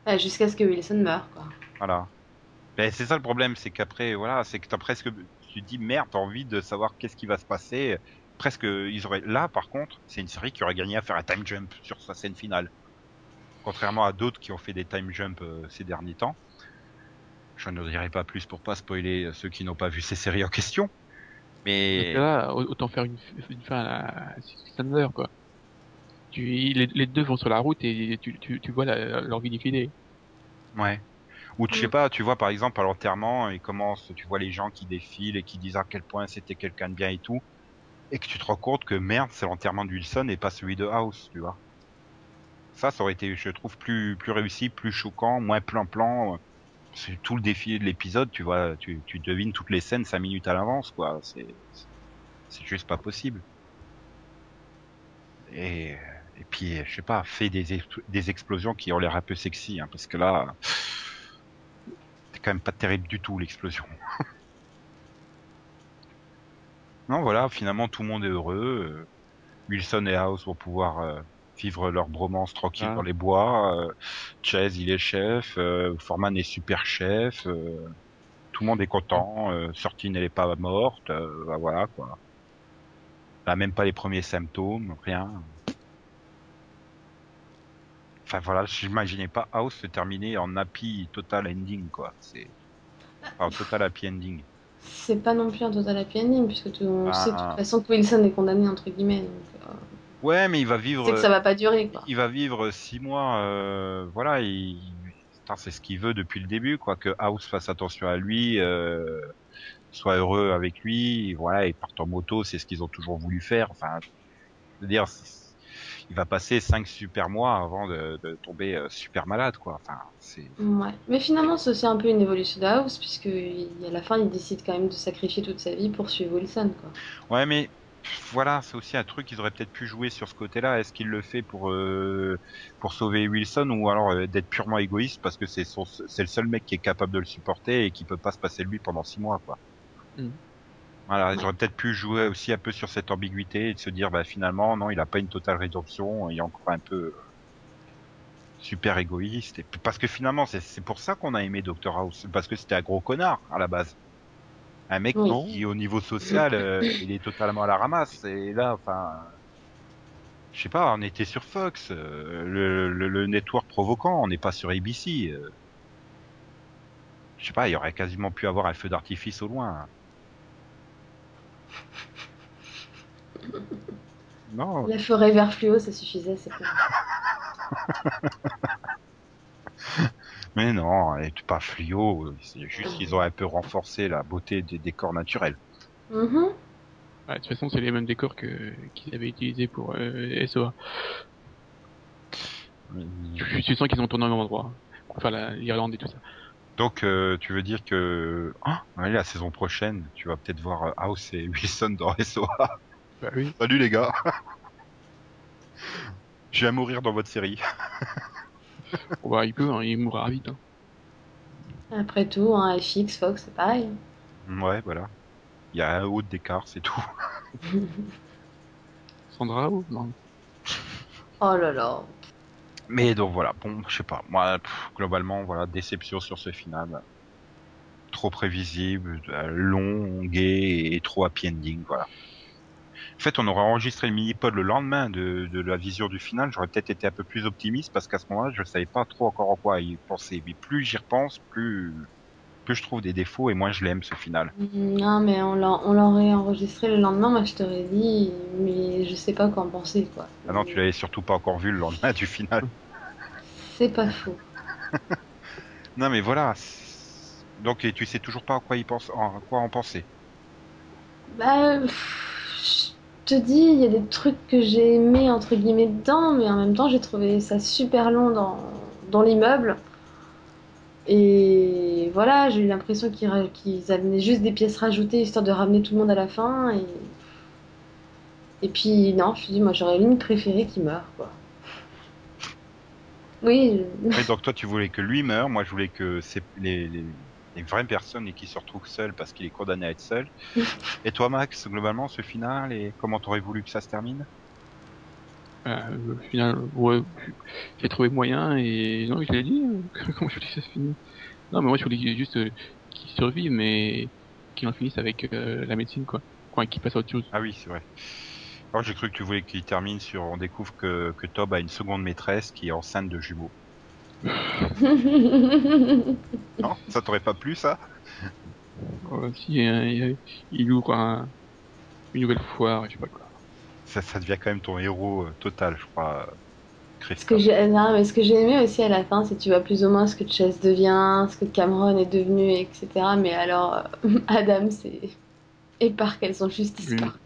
Ouais, Jusqu'à ce que Wilson meure, quoi. voilà. Mais c'est ça le problème, c'est qu'après, voilà, c'est que t'as presque, tu te dis merde, t'as envie de savoir qu'est-ce qui va se passer. Presque, ils auraient, là par contre, c'est une série qui aurait gagné à faire un time jump sur sa scène finale. Contrairement à d'autres qui ont fait des time jump euh, ces derniers temps. Je ne dirai pas plus pour pas spoiler euh, ceux qui n'ont pas vu ces séries en question. Mais au- autant faire une, une fin à Thunder, quoi. Tu, les, les deux vont sur la route et tu, tu, tu vois leur vie défiler. Ouais. Ou tu sais pas, tu vois par exemple à l'enterrement, ils commencent, tu vois les gens qui défilent et qui disent à quel point c'était quelqu'un de bien et tout, et que tu te rends compte que merde, c'est l'enterrement de Wilson et pas celui de House, tu vois. Ça, ça aurait été, je trouve, plus plus réussi, plus choquant, moins plan-plan. C'est tout le défi de l'épisode, tu vois, tu, tu devines toutes les scènes cinq minutes à l'avance, quoi. C'est c'est juste pas possible. Et et puis, je sais pas, fais des, des explosions qui ont l'air un peu sexy, hein, parce que là, c'est quand même pas terrible du tout l'explosion. non, voilà, finalement tout le monde est heureux. Wilson et House vont pouvoir euh, vivre leur bromance tranquille Ah. dans les bois. euh, Chase, il est chef. euh, Foreman est super chef. euh, tout le monde est content. Euh, Sortine, elle est pas morte. euh, bah, voilà quoi. Elle a même pas les premiers symptômes, rien. Enfin voilà, j'imaginais pas House se terminer en happy total ending quoi. C'est en total happy ending. C'est pas non plus un total happy ending, puisque tout, on Ah. sait de toute façon que Wilson est condamné, entre guillemets. Donc, euh, Ouais, mais il va vivre. c'est que ça va pas durer, quoi. Il va vivre six mois. euh, voilà, il... C'est ce qu'il veut depuis le début, quoi. Que House fasse attention à lui, euh, soit heureux avec lui. Voilà, et parte en moto, c'est ce qu'ils ont toujours voulu faire. Enfin, je veux dire, il va passer cinq super mois avant de, de tomber euh, super malade, quoi. Enfin, c'est. Ouais. Mais finalement, c'est aussi un peu une évolution de House, puisque à la fin, il décide quand même de sacrifier toute sa vie pour suivre Wilson, quoi. Ouais, mais voilà, c'est aussi un truc qu'ils auraient peut-être pu jouer sur ce côté-là. Est-ce qu'il le fait pour euh, pour sauver Wilson ou alors euh, d'être purement égoïste parce que c'est son c'est le seul mec qui est capable de le supporter et qui peut pas se passer de lui pendant six mois, quoi. Mm. Voilà, ils auraient peut-être pu jouer aussi un peu sur cette ambiguïté et de se dire, bah finalement, non, il a pas une totale rédemption, il est encore un peu euh, super égoïste. Et parce que finalement, c'est c'est pour ça qu'on a aimé Dr House, parce que c'était un gros connard à la base. Un mec Oui. qui, au niveau social, euh, il est totalement à la ramasse. Et là, enfin, je sais pas, on était sur Fox, euh, le, le, le network provoquant, on n'est pas sur ABC. euh. Je sais pas, il y aurait quasiment pu avoir un feu d'artifice au loin. Non, La forêt vert fluo, ça suffisait, c'est. mais non, elle est pas fluo. C'est juste qu'ils ont un peu renforcé la beauté des décors naturels. Mhm. Ouais, de toute façon, c'est les mêmes décors que qu'ils avaient utilisés pour euh, SOA. Tu, tu sens qu'ils ont tourné au même endroit. Enfin, la- l'Irlande et tout ça. Donc, euh, tu veux dire que ah, ouais, la saison prochaine, tu vas peut-être voir euh, House et Wilson dans SOA. Bah oui. Salut les gars. Je vais mourir dans votre série. Bon, bah, il peut, hein, il mourra vite. Hein. Après tout, hein, FX, Fox, c'est pareil. Ouais, voilà. Il y a un haut d'écart, c'est tout. Sandra ou non Oh là là. Mais donc voilà, bon, je sais pas. Moi, pff, globalement, voilà, déception sur ce final. Trop prévisible, euh, long, gay et trop happy ending, voilà. En fait, on aurait enregistré le mini-pod le lendemain de, de la vision du final. J'aurais peut-être été un peu plus optimiste parce qu'à ce moment-là, je savais pas trop encore en quoi y penser. Mais plus j'y repense, plus, plus je trouve des défauts et moins je l'aime ce final. Non, mais on l'a- on l'aurait enregistré le lendemain, moi je t'aurais dit, mais je sais pas quoi en penser, quoi. Ah non, tu l'avais surtout pas encore vu le lendemain du final. C'est pas faux. Non, mais voilà. Donc, et tu sais toujours pas à quoi, y pense, en, à quoi en penser? Bah, pff, te dis, il y a des trucs que j'ai aimés, entre guillemets, dedans, mais en même temps, j'ai trouvé ça super long dans, l'immeuble. Et voilà, j'ai eu l'impression qu'ils qu'ils amenaient juste des pièces rajoutées, histoire de ramener tout le monde à la fin. Et, puis, non, je me suis dit, moi, j'aurais limite préféré qu'il meure, quoi. Oui, je- donc toi tu voulais que lui meure, moi je voulais que les, une vraie personne et qui se retrouve seul parce qu'il est condamné à être seul. et toi, Max, globalement, ce final et comment t'aurais voulu que ça se termine? Euh, final, ouais, j'ai trouvé moyen et non, je l'ai dit. euh, Comment je voulais que ça se finisse? Non, mais moi je voulais juste euh, qu'il survive, mais qu'il en finisse avec euh, la médecine, quoi. Quoi, qu'il passe à autre chose. Ah oui, c'est vrai. Alors j'ai cru que tu voulais qu'il termine sur on découvre que, que Tob a une seconde maîtresse qui est enceinte de jumeaux. Non, ça t'aurait pas plu ça? Euh, si euh, il, il ouvre un- une nouvelle foire, je sais pas quoi. ça, ça devient quand même ton héros euh, total, je crois. euh, Ce Christophe. que j'ai non, mais ce que j'ai aimé aussi à la fin, c'est que tu vois plus ou moins ce que Chess devient, ce que Cameron est devenu, etc. Mais alors, euh, Adam, c'est. Et Park, elles sont juste Oui. disparues.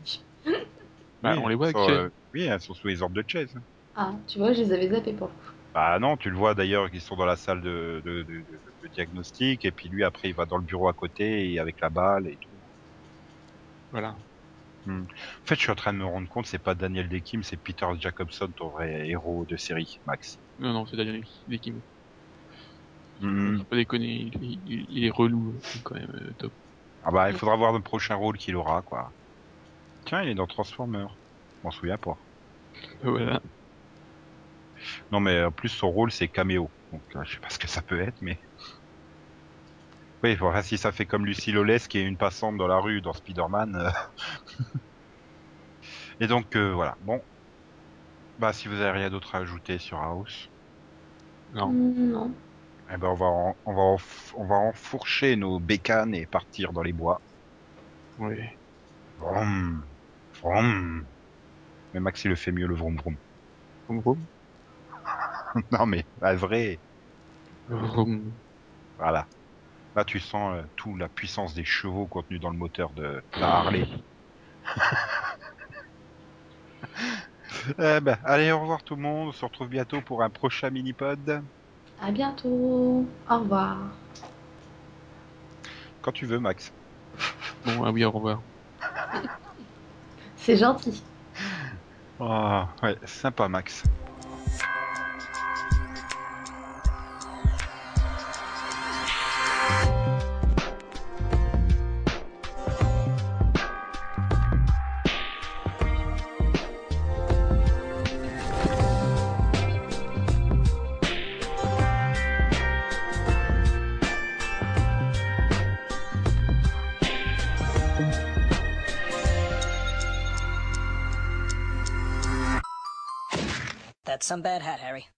Bah, on les voit avec euh, Oui, elles sont sous les ordres de Chase. Ah, tu vois, je les avais zappés pour le coup. Bah non, tu le vois d'ailleurs qu'ils sont dans la salle de, de, de, de- de diagnostic et puis lui après il va dans le bureau à côté et avec la balle et tout. Voilà. En fait, je suis en train de me rendre compte, c'est pas Daniel Dekim, c'est Peter Jacobson, ton vrai héros de série, Max. Non, non, c'est Daniel Dekim. Hmm. Faut pas déconner, il, il- il est relou, quand même euh, top. Ah bah, il faudra voir le prochain rôle qu'il aura, quoi. Tiens, il est dans Transformers. Je m'en souviens pas. Voilà. Non, mais en plus, son rôle, c'est caméo. Donc, euh, je sais pas ce que ça peut être, mais... Oui, voilà, si ça fait comme Lucie Lawless, qui est une passante dans la rue dans Spider-Man. euh. Et donc, euh, voilà. Bon. Bah, si vous avez rien d'autre à ajouter sur House, Non. Non. eh ben, on va, en- on va, enf- on va enfourcher nos bécanes et partir dans les bois. Ouais. Vroom. Vroom. Mais Max, il le fait mieux, le vroom vroom. Vroom, vroom. non, mais, la vraie. Vroom. Voilà. Là, tu sens euh, tout la puissance des chevaux contenus dans le moteur de la Harley. Eh ben, allez, au revoir tout le monde. On se retrouve bientôt pour un prochain mini-pod. À bientôt. Au revoir. Quand tu veux, Max. Bon, ah oui, au revoir. C'est gentil. Oh, ouais, sympa, Max. Some bad hat, Harry.